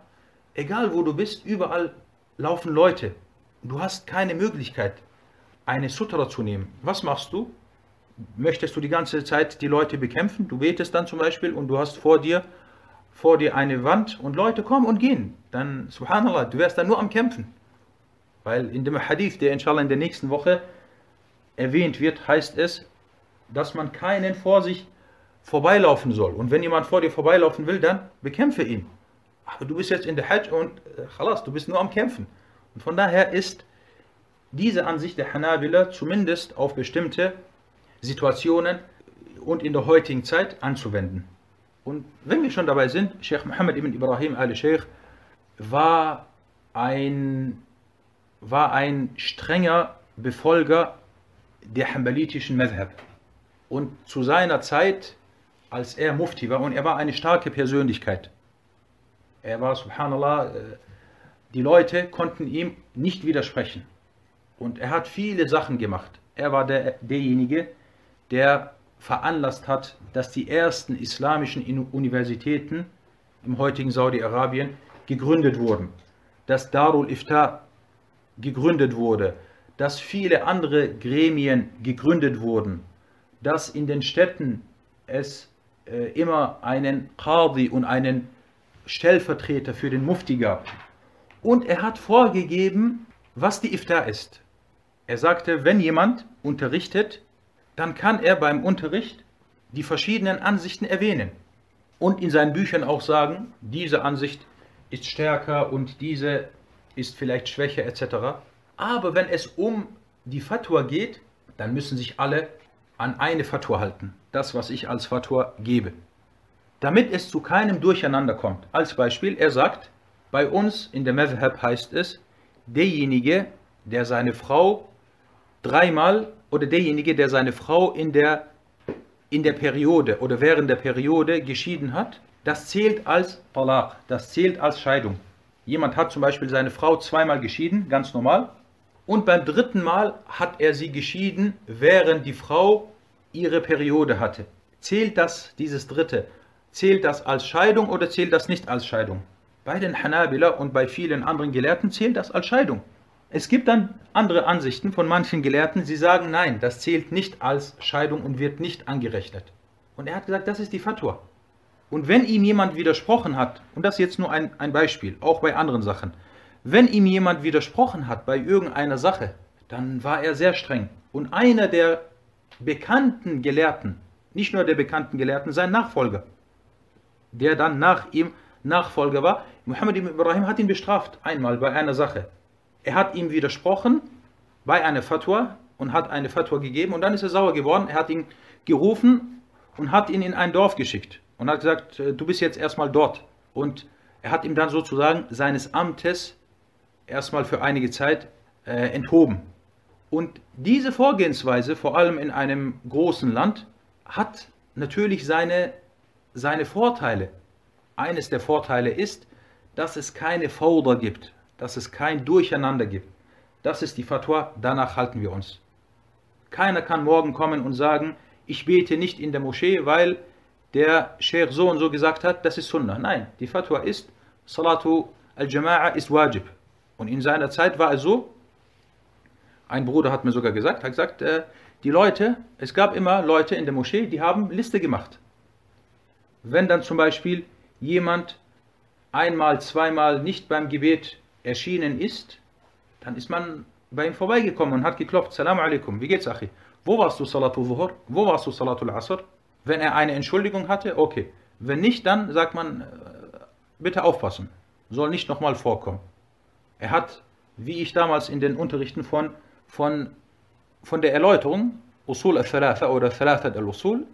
egal wo du bist, überall laufen Leute. Du hast keine Möglichkeit, eine Sutra zu nehmen. Was machst du? Möchtest du die ganze Zeit die Leute bekämpfen? Du betest dann zum Beispiel und du hast vor dir, vor dir eine Wand und Leute kommen und gehen. Dann, subhanallah, du wärst dann nur am Kämpfen. Weil in dem Hadith, der inshallah in der nächsten Woche erwähnt wird, heißt es, dass man keinen vor sich vorbeilaufen soll. Und wenn jemand vor dir vorbeilaufen will, dann bekämpfe ihn. Aber du bist jetzt in der Hajj und äh, khalas, du bist nur am Kämpfen. Und von daher ist diese Ansicht der Hanabila zumindest auf bestimmte Situationen und in der heutigen Zeit anzuwenden. Und wenn wir schon dabei sind, Sheikh Muhammad ibn Ibrahim al-Sheikh war ein, war ein strenger Befolger der hambalitischen Madhab. Und zu seiner Zeit, als er Mufti war, und er war eine starke Persönlichkeit. Er war, subhanallah, äh, die Leute konnten ihm nicht widersprechen. Und er hat viele Sachen gemacht. Er war der, derjenige, der veranlasst hat, dass die ersten islamischen Universitäten im heutigen Saudi-Arabien gegründet wurden. Dass Darul Iftar gegründet wurde. Dass viele andere Gremien gegründet wurden. Dass in den Städten es äh, immer einen Qadi und einen Stellvertreter für den Mufti gab. Und er hat vorgegeben, was die Iftar ist. Er sagte, wenn jemand unterrichtet, dann kann er beim Unterricht die verschiedenen Ansichten erwähnen und in seinen Büchern auch sagen, diese Ansicht ist stärker und diese ist vielleicht schwächer etc. Aber wenn es um die Fatwa geht, dann müssen sich alle an eine Fatwa halten, das was ich als Fatwa gebe. Damit es zu keinem Durcheinander kommt. Als Beispiel, er sagt, bei uns in der Madhab heißt es, derjenige, der seine Frau dreimal oder derjenige, der seine Frau in der, in der Periode oder während der Periode geschieden hat, das zählt als Talaq, das zählt als Scheidung. Jemand hat zum Beispiel seine Frau zweimal geschieden, ganz normal, und beim dritten Mal hat er sie geschieden, während die Frau ihre Periode hatte. Zählt das, dieses dritte, zählt das als Scheidung oder zählt das nicht als Scheidung? Bei den Hanabila und bei vielen anderen Gelehrten zählt das als Scheidung. Es gibt dann andere Ansichten von manchen Gelehrten, sie sagen, nein, das zählt nicht als Scheidung und wird nicht angerechnet. Und er hat gesagt, das ist die Fatwa. Und wenn ihm jemand widersprochen hat, und das ist jetzt nur ein, ein Beispiel, auch bei anderen Sachen, wenn ihm jemand widersprochen hat bei irgendeiner Sache, dann war er sehr streng. Und einer der bekannten Gelehrten, nicht nur der bekannten Gelehrten, sein Nachfolger, der dann nach ihm Nachfolger war, Muhammad ibn Ibrahim hat ihn bestraft, einmal bei einer Sache. Er hat ihm widersprochen bei einer Fatwa und hat eine Fatwa gegeben und dann ist er sauer geworden. Er hat ihn gerufen und hat ihn in ein Dorf geschickt und hat gesagt, äh, du bist jetzt erstmal dort. Und er hat ihm dann sozusagen seines Amtes erstmal für einige Zeit äh, enthoben. Und diese Vorgehensweise, vor allem in einem großen Land, hat natürlich seine, seine Vorteile. Eines der Vorteile ist, dass es keine Fauder gibt, dass es kein Durcheinander gibt. Das ist die Fatwa, danach halten wir uns. Keiner kann morgen kommen und sagen, ich bete nicht in der Moschee, weil der Sheikh so und so gesagt hat, das ist Sunnah. Nein, die Fatwa ist, Salatu al-Jama'a ist Wajib. Und in seiner Zeit war es so, ein Bruder hat mir sogar gesagt, hat gesagt, äh, die Leute, es gab immer Leute in der Moschee, die haben Liste gemacht. Wenn dann zum Beispiel jemand einmal, zweimal nicht beim Gebet erschienen ist, dann ist man bei ihm vorbeigekommen und hat geklopft, Salam alaikum, wie geht's, Achi? Wo warst du Salatu Zuhur? Wo warst du Salatul Asr? Wenn er eine Entschuldigung hatte, okay. Wenn nicht, dann sagt man, äh, bitte aufpassen, soll nicht nochmal vorkommen. Er hat, wie ich damals in den Unterrichten von, von, von der Erläuterung, Usul al-Thalatha oder Thalathat al-Usul,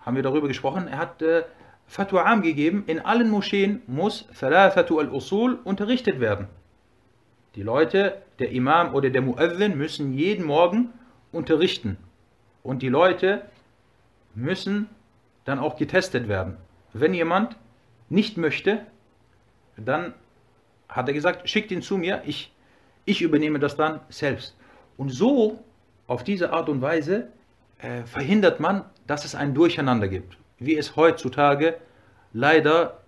haben wir darüber gesprochen, er hat äh, Fatwa Am gegeben, in allen Moscheen muss Thalathatu al-Usul unterrichtet werden. Die Leute, der Imam oder der Muezzin müssen jeden Morgen unterrichten. Und die Leute müssen dann auch getestet werden. Wenn jemand nicht möchte, dann hat er gesagt, schickt ihn zu mir, ich, ich übernehme das dann selbst. Und so, auf diese Art und Weise, äh, verhindert man, dass es ein Durcheinander gibt wie es heutzutage leider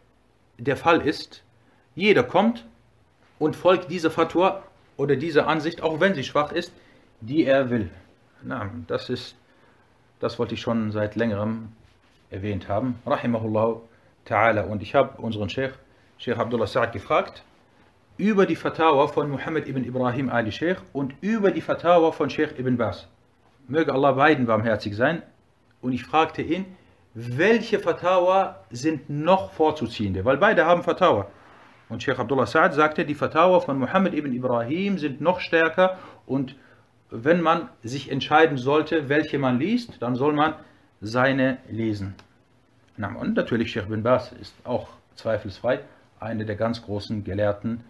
der Fall ist. Jeder kommt und folgt dieser Fatwa oder dieser Ansicht, auch wenn sie schwach ist, die er will. Na, das ist, das wollte ich schon seit längerem erwähnt haben. Rahimahullah ta'ala. Und ich habe unseren Sheikh, Sheikh Abdullah Sa'ad, gefragt über die Fatawa von Muhammad ibn Ibrahim Ali Sheikh und über die Fatawa von Sheikh ibn Bas. Möge Allah beiden barmherzig sein. Und ich fragte ihn, welche Fatawa sind noch vorzuziehende, weil beide haben Fatawa. Und Sheikh Abdullah Sa'ad sagte, die Fatawa von Muhammad ibn Ibrahim sind noch stärker Und wenn man sich entscheiden sollte, welche man liest, dann soll man seine lesen. Und natürlich Sheikh bin Bas ist auch zweifelsfrei einer der ganz großen Gelehrten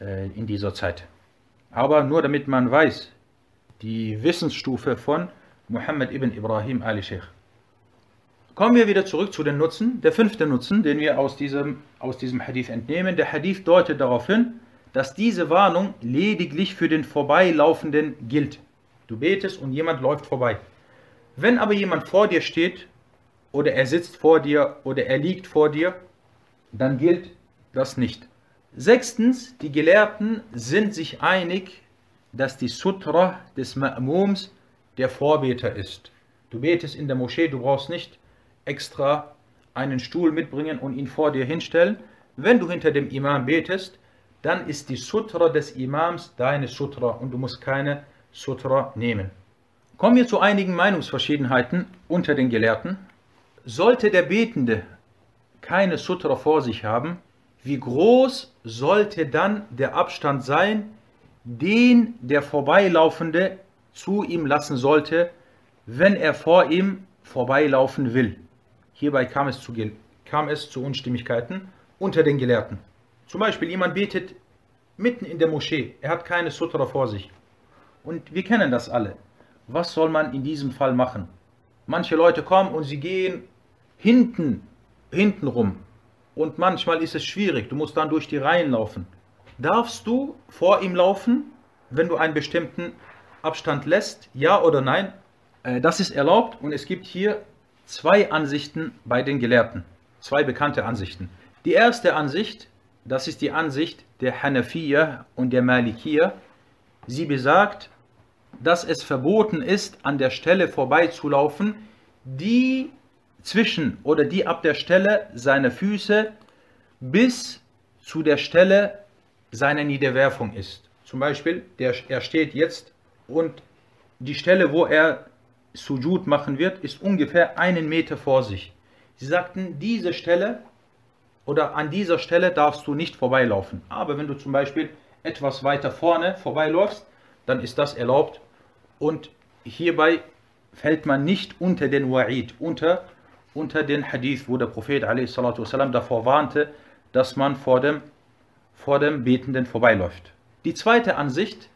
äh, in dieser Zeit. Aber nur damit man weiß, die Wissensstufe von Muhammad ibn Ibrahim al-Sheikh. Kommen wir wieder zurück zu den Nutzen. Der fünfte Nutzen, den wir aus diesem, aus diesem Hadith entnehmen. Der Hadith deutet darauf hin, dass diese Warnung lediglich für den Vorbeilaufenden gilt. Du betest und jemand läuft vorbei. Wenn aber jemand vor dir steht oder er sitzt vor dir oder er liegt vor dir, dann gilt das nicht. Sechstens, die Gelehrten sind sich einig, dass die Sutra des Ma'mums der Vorbeter ist. Du betest in der Moschee, du brauchst nicht extra einen Stuhl mitbringen und ihn vor dir hinstellen. Wenn du hinter dem Imam betest, dann ist die Sutra des Imams deine Sutra und du musst keine Sutra nehmen. Kommen wir zu einigen Meinungsverschiedenheiten unter den Gelehrten. Sollte der Betende keine Sutra vor sich haben, wie groß sollte dann der Abstand sein, den der Vorbeilaufende zu ihm lassen sollte, wenn er vor ihm vorbeilaufen will. Hierbei kam es zu, kam es zu Unstimmigkeiten unter den Gelehrten. Zum Beispiel jemand betet mitten in der Moschee, er hat keine Sutra vor sich. Und wir kennen das alle. Was soll man in diesem Fall machen? Manche Leute kommen und sie gehen hinten, hinten rum. Und manchmal ist es schwierig, du musst dann durch die Reihen laufen. Darfst du vor ihm laufen, wenn du einen bestimmten Abstand lässt? Ja oder nein? Äh, das ist erlaubt und es gibt hier zwei Ansichten bei den Gelehrten. Zwei bekannte Ansichten. Die erste Ansicht, das ist die Ansicht der Hanafiya und der Malikiya. Sie besagt, dass es verboten ist, an der Stelle vorbeizulaufen, die zwischen oder die ab der Stelle seiner Füße bis zu der Stelle seiner Niederwerfung ist. Zum Beispiel, der, er steht jetzt und die Stelle, wo er Sujud machen wird, ist ungefähr einen Meter vor sich. Sie sagten, diese Stelle oder an dieser Stelle darfst du nicht vorbeilaufen. Aber wenn du zum Beispiel etwas weiter vorne vorbeiläufst, dann ist das erlaubt und hierbei fällt man nicht unter den Wa'id, unter, unter den Hadith, wo der Prophet والسلام, davor warnte, dass man vor dem, vor dem Betenden vorbeiläuft. Die zweite Ansicht,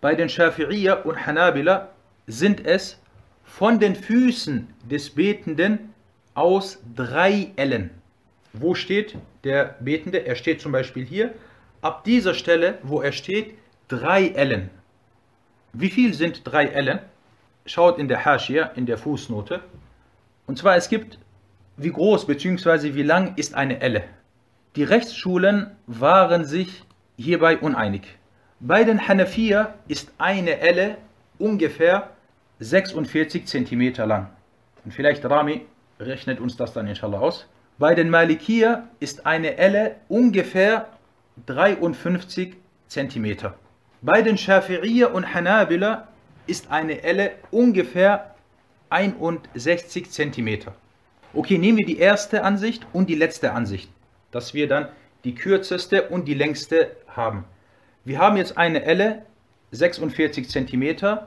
bei den Shafi'iyya und Hanabila sind es von den Füßen des Betenden aus drei Ellen. Wo steht der Betende? Er steht zum Beispiel hier. Ab dieser Stelle, wo er steht, drei Ellen. Wie viel sind drei Ellen? Schaut in der Hashia, in der Fußnote. Und zwar, es gibt, wie groß bzw. wie lang ist eine Elle. Die Rechtsschulen waren sich hierbei uneinig. Bei den Hanafiya ist eine Elle ungefähr 46 cm lang. Und vielleicht Rami rechnet uns das dann inshallah aus. Bei den Malikiya ist eine Elle ungefähr 53 cm. Bei den Schafi'iyya und Hanabila ist eine Elle ungefähr 61 cm. Okay, nehmen wir die erste Ansicht und die letzte Ansicht, dass wir dann die kürzeste und die längste haben. Wir haben jetzt eine Elle 46 cm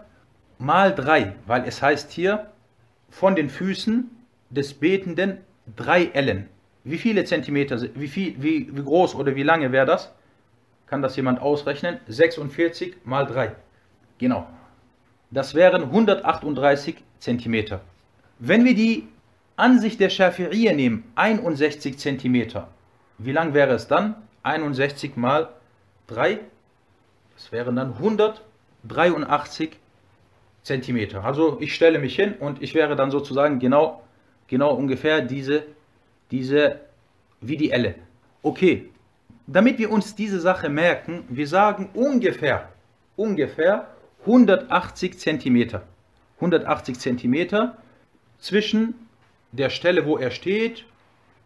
mal 3, weil es heißt hier von den Füßen des Betenden drei Ellen. Wie viele Zentimeter, wie, viel, wie, wie groß oder wie lange wäre das? Kann das jemand ausrechnen? 46 mal 3. Genau. Das wären 138 cm. Wenn wir die Ansicht der Schafi'iyya nehmen, 61 cm, wie lang wäre es dann? 61 mal 3, das wären dann 183 cm. Also ich stelle mich hin und ich wäre dann sozusagen genau, genau ungefähr diese, diese, wie die Elle. Okay, damit wir uns diese Sache merken, wir sagen ungefähr, ungefähr 180 cm. 180 cm zwischen der Stelle, wo er steht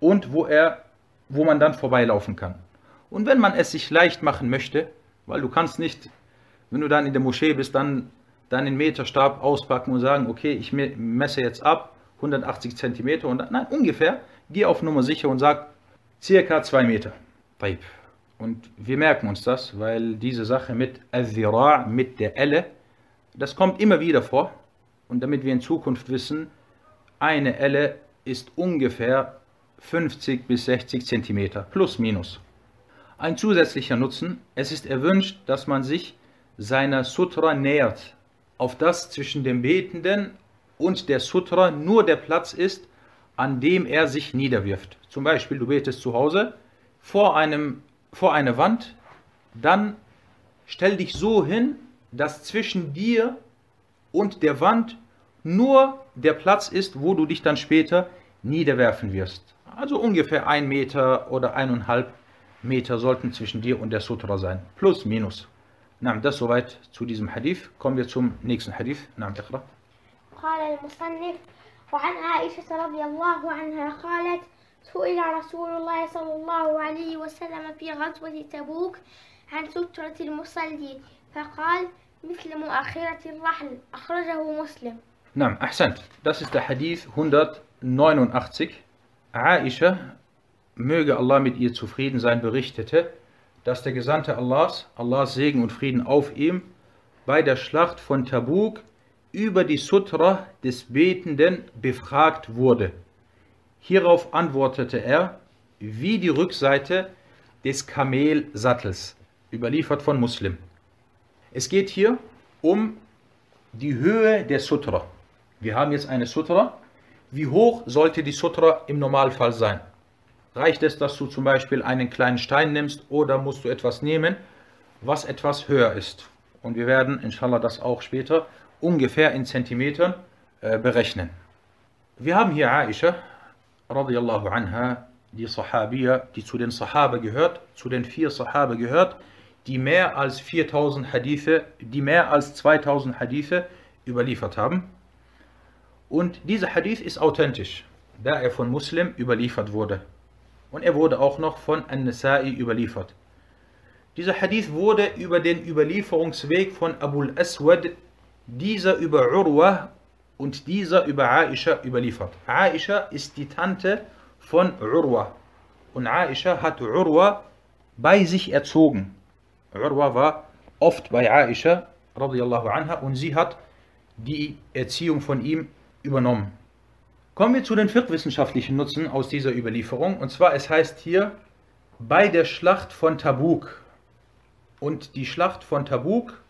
und wo, er, wo man dann vorbeilaufen kann. Und wenn man es sich leicht machen möchte, weil du kannst nicht, wenn du dann in der Moschee bist, dann deinen Meterstab auspacken und sagen, okay, ich messe jetzt ab 180 cm und nein, ungefähr, geh auf Nummer sicher und sag circa 2 Meter. Und wir merken uns das, weil diese Sache mit Al-Zira, mit der Elle, das kommt immer wieder vor. Und damit wir in Zukunft wissen, eine Elle ist ungefähr 50 bis 60 Zentimeter, plus minus. Ein zusätzlicher Nutzen, es ist erwünscht, dass man sich seiner Sutra nähert, auf das zwischen dem Betenden und der Sutra nur der Platz ist, an dem er sich niederwirft. Zum Beispiel, du betest zu Hause vor, einem, vor einer Wand, dann stell dich so hin, dass zwischen dir und der Wand nur der Platz ist, wo du dich dann später niederwerfen wirst. Also ungefähr ein Meter oder eineinhalb Meter sollten zwischen dir und der Sutra sein. Plus, minus. نعم das soweit zu diesem Hadith. Kommen wir zum nächsten Hadith. نعم اقرأ. قال المصنف وعن عائشة رضي الله عنها قالت سئل رسول الله صلى الله عليه وسلم في غزوة تبوك عن سترة المصلي فقال مثل مؤخرة الرحل أخرجه مسلم نعم أحسنت. Das ist der Hadith 189. Aisha, möge Allah mit ihr zufrieden sein, berichtete, dass der Gesandte Allahs, Allahs Segen und Frieden auf ihm, bei der Schlacht von Tabuk über die Sutra des Betenden befragt wurde. Hierauf antwortete er, wie die Rückseite des Kamelsattels, überliefert von Muslim. Es geht hier um die Höhe der Sutra. Wir haben jetzt eine Sutra. Wie hoch sollte die Sutra im Normalfall sein? Reicht es, dass du zum Beispiel einen kleinen Stein nimmst oder musst du etwas nehmen, was etwas höher ist? Und wir werden, inshallah, das auch später ungefähr in Zentimetern äh, berechnen. Wir haben hier Aisha, radiallahu anha, die Sahabiya, die zu den Sahaba gehört, zu den vier Sahaba gehört, die mehr als 4000 Hadithe, die mehr als 2000 Hadithe überliefert haben. Und dieser Hadith ist authentisch, da er von Muslim überliefert wurde. Und er wurde auch noch von An-Nasa'i überliefert. Dieser Hadith wurde über den Überlieferungsweg von Abul Aswad, dieser über Urwa und dieser über Aisha überliefert. Aisha ist die Tante von Urwa. Und Aisha hat Urwa bei sich erzogen. Urwa war oft bei Aisha radiallahu anha und sie hat die Erziehung von ihm übernommen. Kommen wir zu den viertwissenschaftlichen Nutzen aus dieser Überlieferung. Und zwar, es heißt hier, bei der Schlacht von Tabuk. Und die Schlacht von Tabuk,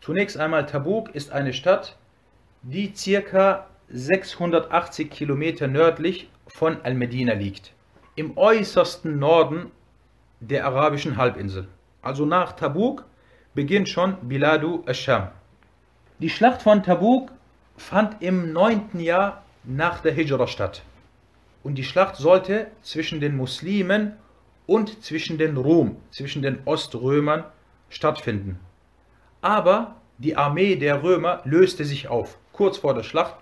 zunächst einmal Tabuk ist eine Stadt, die circa 680 Kilometer nördlich von Al-Medina liegt. Im äußersten Norden der arabischen Halbinsel. Also nach Tabuk beginnt schon Biladu al-Sham. Die Schlacht von Tabuk fand im 9. Jahr nach der Hijra statt. Und die Schlacht sollte zwischen den Muslimen und zwischen den Rom, zwischen den Oströmern stattfinden. Aber die Armee der Römer löste sich auf. Kurz vor der Schlacht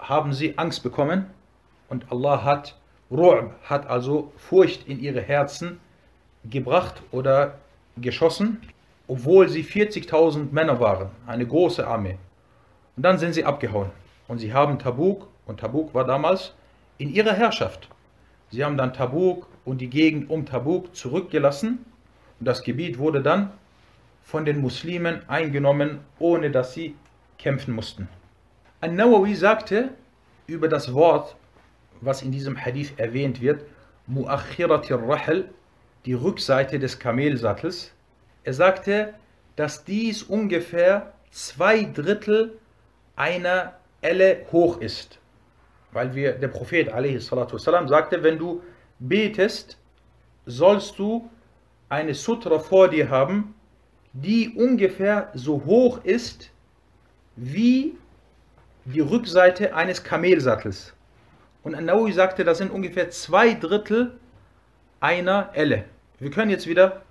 haben sie Angst bekommen und Allah hat Ru'b, hat also Furcht in ihre Herzen gebracht oder geschossen, obwohl sie 40.000 Männer waren, eine große Armee. Und dann sind sie abgehauen. Und sie haben Tabuk, und Tabuk war damals in ihrer Herrschaft. Sie haben dann Tabuk und die Gegend um Tabuk zurückgelassen und das Gebiet wurde dann von den Muslimen eingenommen, ohne dass sie kämpfen mussten. An-Nawawi sagte über das Wort, was in diesem Hadith erwähnt wird, Mu'akhiratir Rahel, die Rückseite des Kamelsattels. Er sagte, dass dies ungefähr zwei Drittel einer Elle hoch ist. Weil wir, der Prophet والسلام, sagte, wenn du betest, sollst du eine Sutra vor dir haben, die ungefähr so hoch ist wie die Rückseite eines Kamelsattels. Und An-Nawawi sagte, das sind ungefähr zwei Drittel einer Elle. Wir können jetzt wieder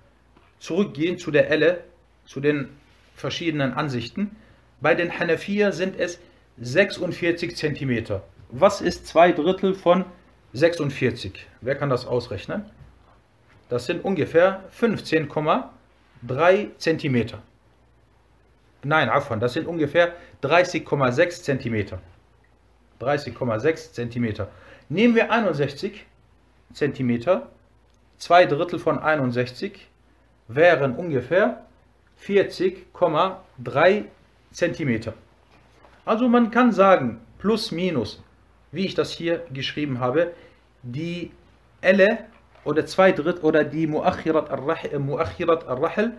zurückgehen zu der Elle, zu den verschiedenen Ansichten. Bei den Hanafier sind es 46 cm. Was ist zwei Drittel von 46? Wer kann das ausrechnen? Das sind ungefähr 15,3 cm. Nein, Afwan, das sind ungefähr 30,6 cm. 30,6 cm. Nehmen wir 61 cm, 2 Drittel von 61 wären ungefähr 40,3 Zentimeter. Also man kann sagen, plus minus, wie ich das hier geschrieben habe, die Elle oder zwei Drittel oder die Muakhirat al-Rahl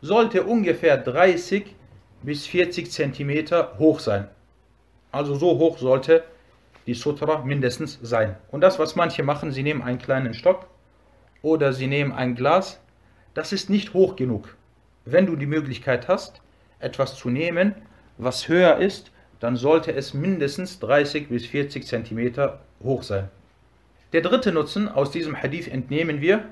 sollte ungefähr 30 bis 40 Zentimeter hoch sein. Also so hoch sollte die Sutra mindestens sein. Und das, was manche machen, sie nehmen einen kleinen Stock oder sie nehmen ein Glas, das ist nicht hoch genug. Wenn du die Möglichkeit hast, etwas zu nehmen, was höher ist, dann sollte es mindestens 30 bis 40 Zentimeter hoch sein. Der dritte Nutzen aus diesem Hadith entnehmen wir,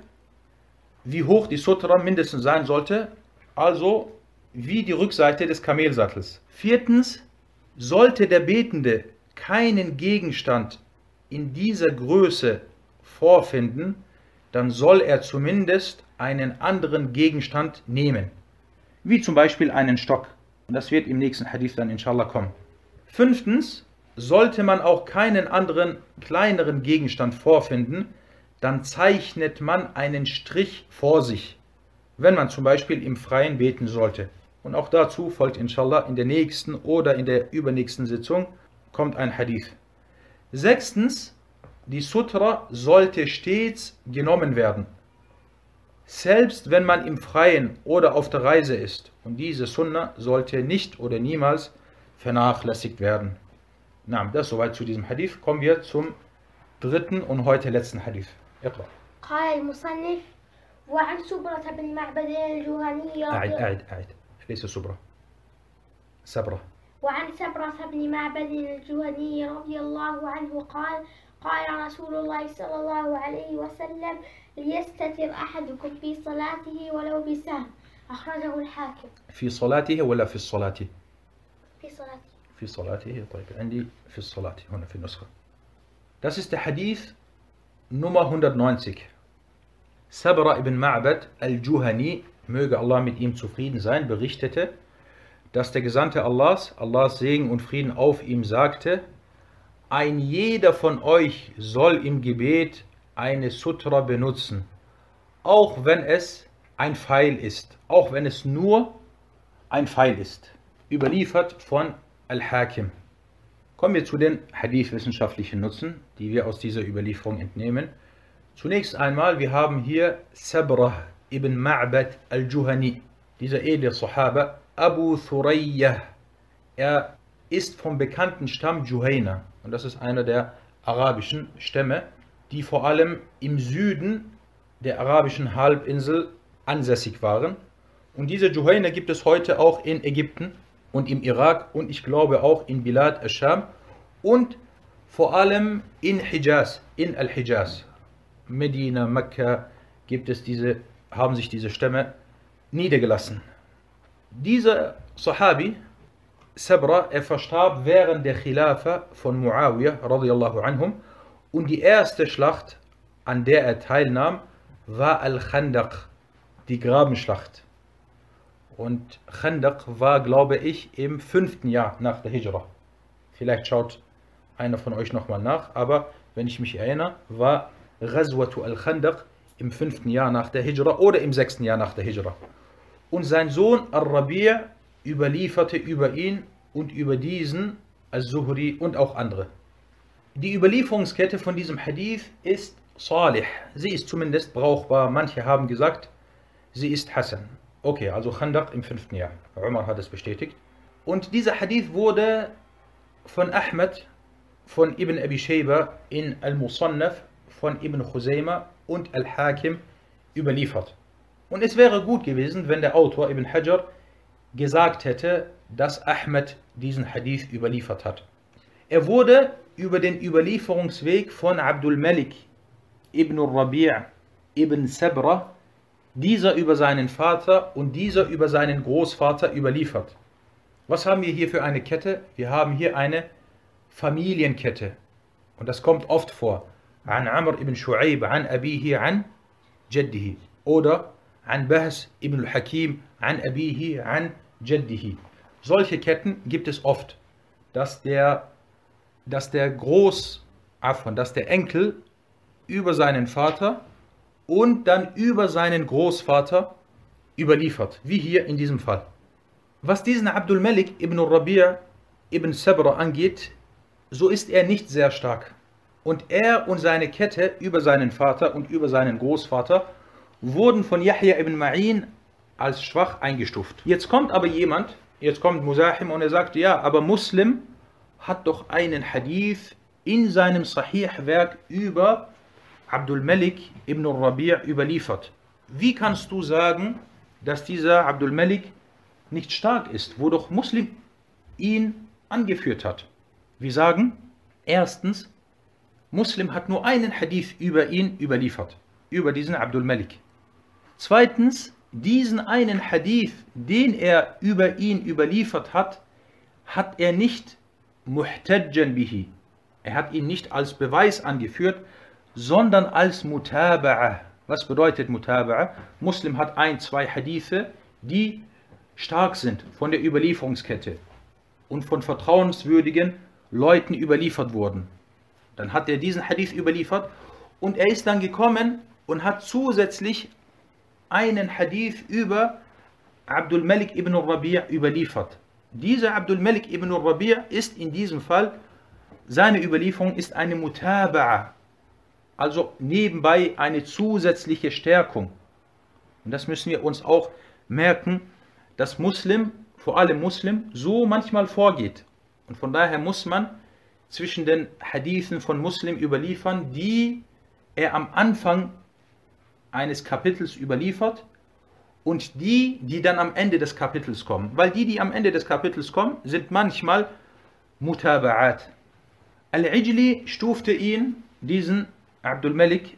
wie hoch die Sutra mindestens sein sollte, also wie die Rückseite des Kamelsattels. Viertens, sollte der Betende keinen Gegenstand in dieser Größe vorfinden, dann soll er zumindest einen anderen Gegenstand nehmen, wie zum Beispiel einen Stock. Und das wird im nächsten Hadith dann inshallah kommen. Fünftens, sollte man auch keinen anderen kleineren Gegenstand vorfinden, dann zeichnet man einen Strich vor sich, wenn man zum Beispiel im Freien beten sollte. Und auch dazu folgt inshallah in der nächsten oder in der übernächsten Sitzung kommt ein Hadith. Sechstens, die Sutra sollte stets genommen werden. Selbst wenn man im Freien oder auf der Reise ist. Und diese Sunna sollte nicht oder niemals vernachlässigt werden. Na, das soweit zu diesem Hadith. Kommen wir zum dritten und heute letzten Hadith. اقرأ. قال المصنف وعن سبرة بن معبد الجهني أعد أعد أعد ليس سبرة سبرة وعن سبرة بن معبد الجهني رضي الله عنه قال قال رسول الله صلى الله عليه وسلم ليستتر أحدكم في صلاته ولو بسهم أخرجه الحاكم في صلاته ولا في الصلاة في صلاته في صلاته طيب عندي في الصلاة هنا في النسخة Das ist der Hadith Nummer 190. Sabra ibn Ma'bad al-Juhani, möge Allah mit ihm zufrieden sein, berichtete, dass der Gesandte Allahs, Allahs Segen und Frieden auf ihm sagte, ein jeder von euch soll im Gebet eine Sutra benutzen, auch wenn es ein Pfeil ist, auch wenn es nur ein Pfeil ist. Überliefert von Al-Hakim. Kommen wir zu den Hadith-wissenschaftlichen Nutzen, die wir aus dieser Überlieferung entnehmen. Zunächst einmal, wir haben hier Sabrah ibn Ma'bad al-Juhani, dieser edle Sahaba, Abu Thurayyah. Er ist vom bekannten Stamm Juhayna und das ist einer der arabischen Stämme, die vor allem im Süden der arabischen Halbinsel ansässig waren. Und diese Juhayna gibt es heute auch in Ägypten und im Irak und ich glaube auch in Bilad al-Sham und vor allem in Hijaz, in Al-Hijaz. Medina, Mekka gibt es diese, haben sich diese Stämme niedergelassen. Dieser Sahabi, Sabra, er verstarb während der Khilafa von Muawiyah radiallahu anhum und die erste Schlacht, an der er teilnahm, war Al-Khandaq, die Grabenschlacht. Und Khandaq war, glaube ich, im fünften Jahr nach der Hijra. Vielleicht schaut einer von euch nochmal nach, aber wenn ich mich erinnere, war Ghazwatu al-Khandaq im fünften Jahr nach der Hijra oder im sechsten Jahr nach der Hijra. Und sein Sohn Al-Rabi' überlieferte über ihn und über diesen Al-Zuhri und auch andere. Die Überlieferungskette von diesem Hadith ist Salih. Sie ist zumindest brauchbar. Manche haben gesagt, sie ist Hassan. Okay, also Khandaq im fünften Jahr. Umar hat es bestätigt. Und dieser Hadith wurde von Ahmed, von Ibn Abi Shayba in Al-Musannaf, von Ibn Khuzaymah und Al-Hakim überliefert. Und es wäre gut gewesen, wenn der Autor Ibn Hajar gesagt hätte, dass Ahmed diesen Hadith überliefert hat. Er wurde über den Überlieferungsweg von Abdul Malik ibn Rabi' ibn Sabra dieser über seinen Vater und dieser über seinen Großvater überliefert. Was haben wir hier für eine Kette? Wir haben hier eine Familienkette. Und das kommt oft vor. An Amr ibn Shu'aib, an Abihi, an Jaddihi. Oder an Bahs ibn al-Hakim, an Abihi, an Jaddihi. Solche Ketten gibt es oft, dass der, dass der Groß, dass der Enkel über seinen Vater und dann über seinen Großvater überliefert, wie hier in diesem Fall. Was diesen Abdul Malik ibn Rabi' ibn Sabra angeht, so ist er nicht sehr stark. Und er und seine Kette über seinen Vater und über seinen Großvater wurden von Yahya ibn Ma'in als schwach eingestuft. Jetzt kommt aber jemand, jetzt kommt Musahim und er sagt, ja, aber Muslim hat doch einen Hadith in seinem Sahih-Werk über Abdul Malik ibn Rabi' überliefert. Wie kannst du sagen, dass dieser Abdul Malik nicht stark ist, wo doch Muslim ihn angeführt hat? Wir sagen, erstens, Muslim hat nur einen Hadith über ihn überliefert, über diesen Abdul Malik. Zweitens, diesen einen Hadith, den er über ihn überliefert hat, hat er nicht muhtajjan bihi. Er hat ihn nicht als Beweis angeführt, sondern als Mutaba'a. Was bedeutet Mutaba'a? Muslim hat ein, zwei Hadithe, die stark sind von der Überlieferungskette und von vertrauenswürdigen Leuten überliefert wurden. Dann hat er diesen Hadith überliefert und er ist dann gekommen und hat zusätzlich einen Hadith über Abdul Malik ibn Rabi' überliefert. Dieser Abdul Malik ibn Rabi' ist in diesem Fall, seine Überlieferung ist eine Mutaba'a, also nebenbei eine zusätzliche Stärkung. Und das müssen wir uns auch merken, dass Muslim, vor allem Muslim, so manchmal vorgeht. Und von daher muss man zwischen den Hadithen von Muslim überliefern, die er am Anfang eines Kapitels überliefert und die, die dann am Ende des Kapitels kommen. Weil die, die am Ende des Kapitels kommen, sind manchmal Mutaba'at. Al-Ijli stufte ihn, diesen Abdul Malik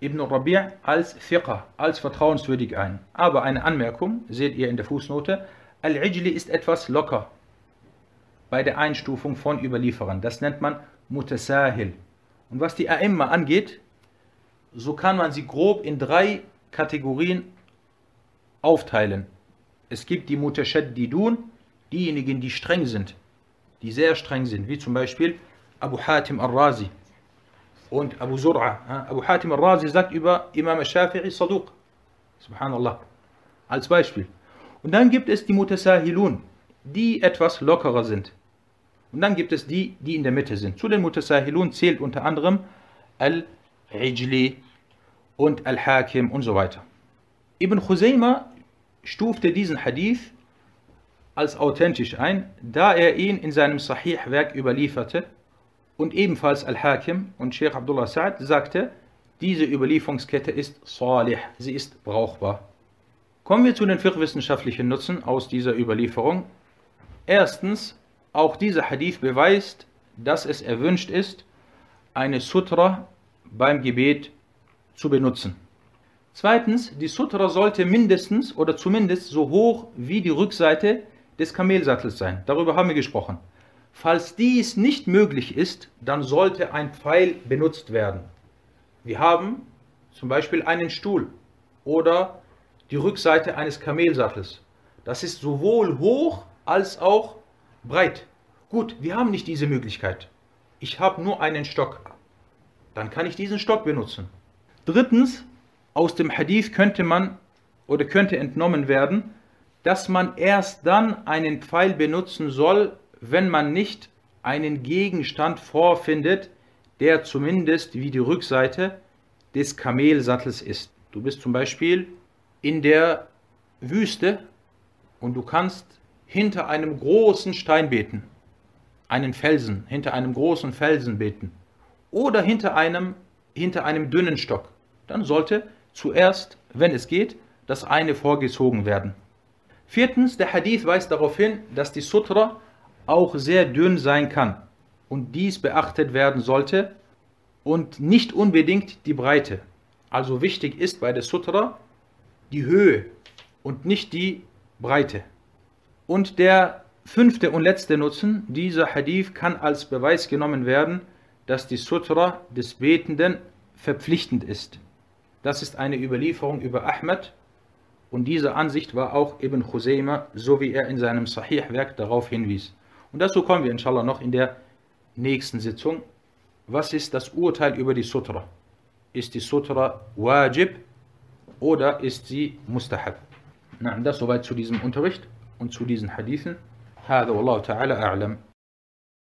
ibn Rabi' als Fiqh, als vertrauenswürdig ein. Aber eine Anmerkung, seht ihr in der Fußnote, Al-Ijli ist etwas locker bei der Einstufung von Überlieferern. Das nennt man Mutasahil. Und was die A'imma angeht, so kann man sie grob in drei Kategorien aufteilen. Es gibt die Mutashaddidun, diejenigen, die streng sind, die sehr streng sind, wie zum Beispiel Abu Hatim al-Razi und Abu Zur'a. Abu Hatim al-Razi sagt über Imam al-Shafi'i Saduq. Subhanallah. Als Beispiel. Und dann gibt es die Mutasahilun, die etwas lockerer sind. Und dann gibt es die, die in der Mitte sind. Zu den Mutasahilun zählt unter anderem Al-Ijli und Al-Hakim und so weiter. Ibn Khuzayma stufte diesen Hadith als authentisch ein, da er ihn in seinem Sahih-Werk überlieferte und ebenfalls Al-Hakim und Sheikh Abdullah Sa'ad sagte, diese Überlieferungskette ist salih, sie ist brauchbar. Kommen wir zu den fiqh-wissenschaftlichen Nutzen aus dieser Überlieferung. Erstens, auch dieser Hadith beweist, dass es erwünscht ist, eine Sutra beim Gebet zu benutzen. Zweitens, die Sutra sollte mindestens oder zumindest so hoch wie die Rückseite des Kamelsattels sein. Darüber haben wir gesprochen. Falls dies nicht möglich ist, dann sollte ein Pfeil benutzt werden. Wir haben zum Beispiel einen Stuhl oder die Rückseite eines Kamelsattels. Das ist sowohl hoch als auch breit. Gut, wir haben nicht diese Möglichkeit. Ich habe nur einen Stock. Dann kann ich diesen Stock benutzen. Drittens, aus dem Hadith könnte man oder könnte entnommen werden, dass man erst dann einen Pfeil benutzen soll, wenn man nicht einen Gegenstand vorfindet, der zumindest wie die Rückseite des Kamelsattels ist. Du bist zum Beispiel in der Wüste und du kannst hinter einem großen Stein beten, einen Felsen, hinter einem großen Felsen beten oder hinter einem, hinter einem dünnen Stock. Dann sollte zuerst, wenn es geht, das eine vorgezogen werden. Viertens, der Hadith weist darauf hin, dass die Sutra auch sehr dünn sein kann und dies beachtet werden sollte und nicht unbedingt die Breite. Also wichtig ist bei der Sutra die Höhe und nicht die Breite. Und der fünfte und letzte Nutzen, dieser Hadith kann als Beweis genommen werden, dass die Sutra des Betenden verpflichtend ist. Das ist eine Überlieferung über Ahmed und diese Ansicht war auch Ibn Khuzayma, so wie er in seinem Sahih-Werk darauf hinwies. Und dazu kommen wir inshallah noch in der nächsten Sitzung. Was ist das Urteil über die Sutra? ist die Sutra wajib oder ist sie mustahab. Na, das soweit zu diesem Unterricht und zu diesen Hadithen. هذا والله تعالى أعلم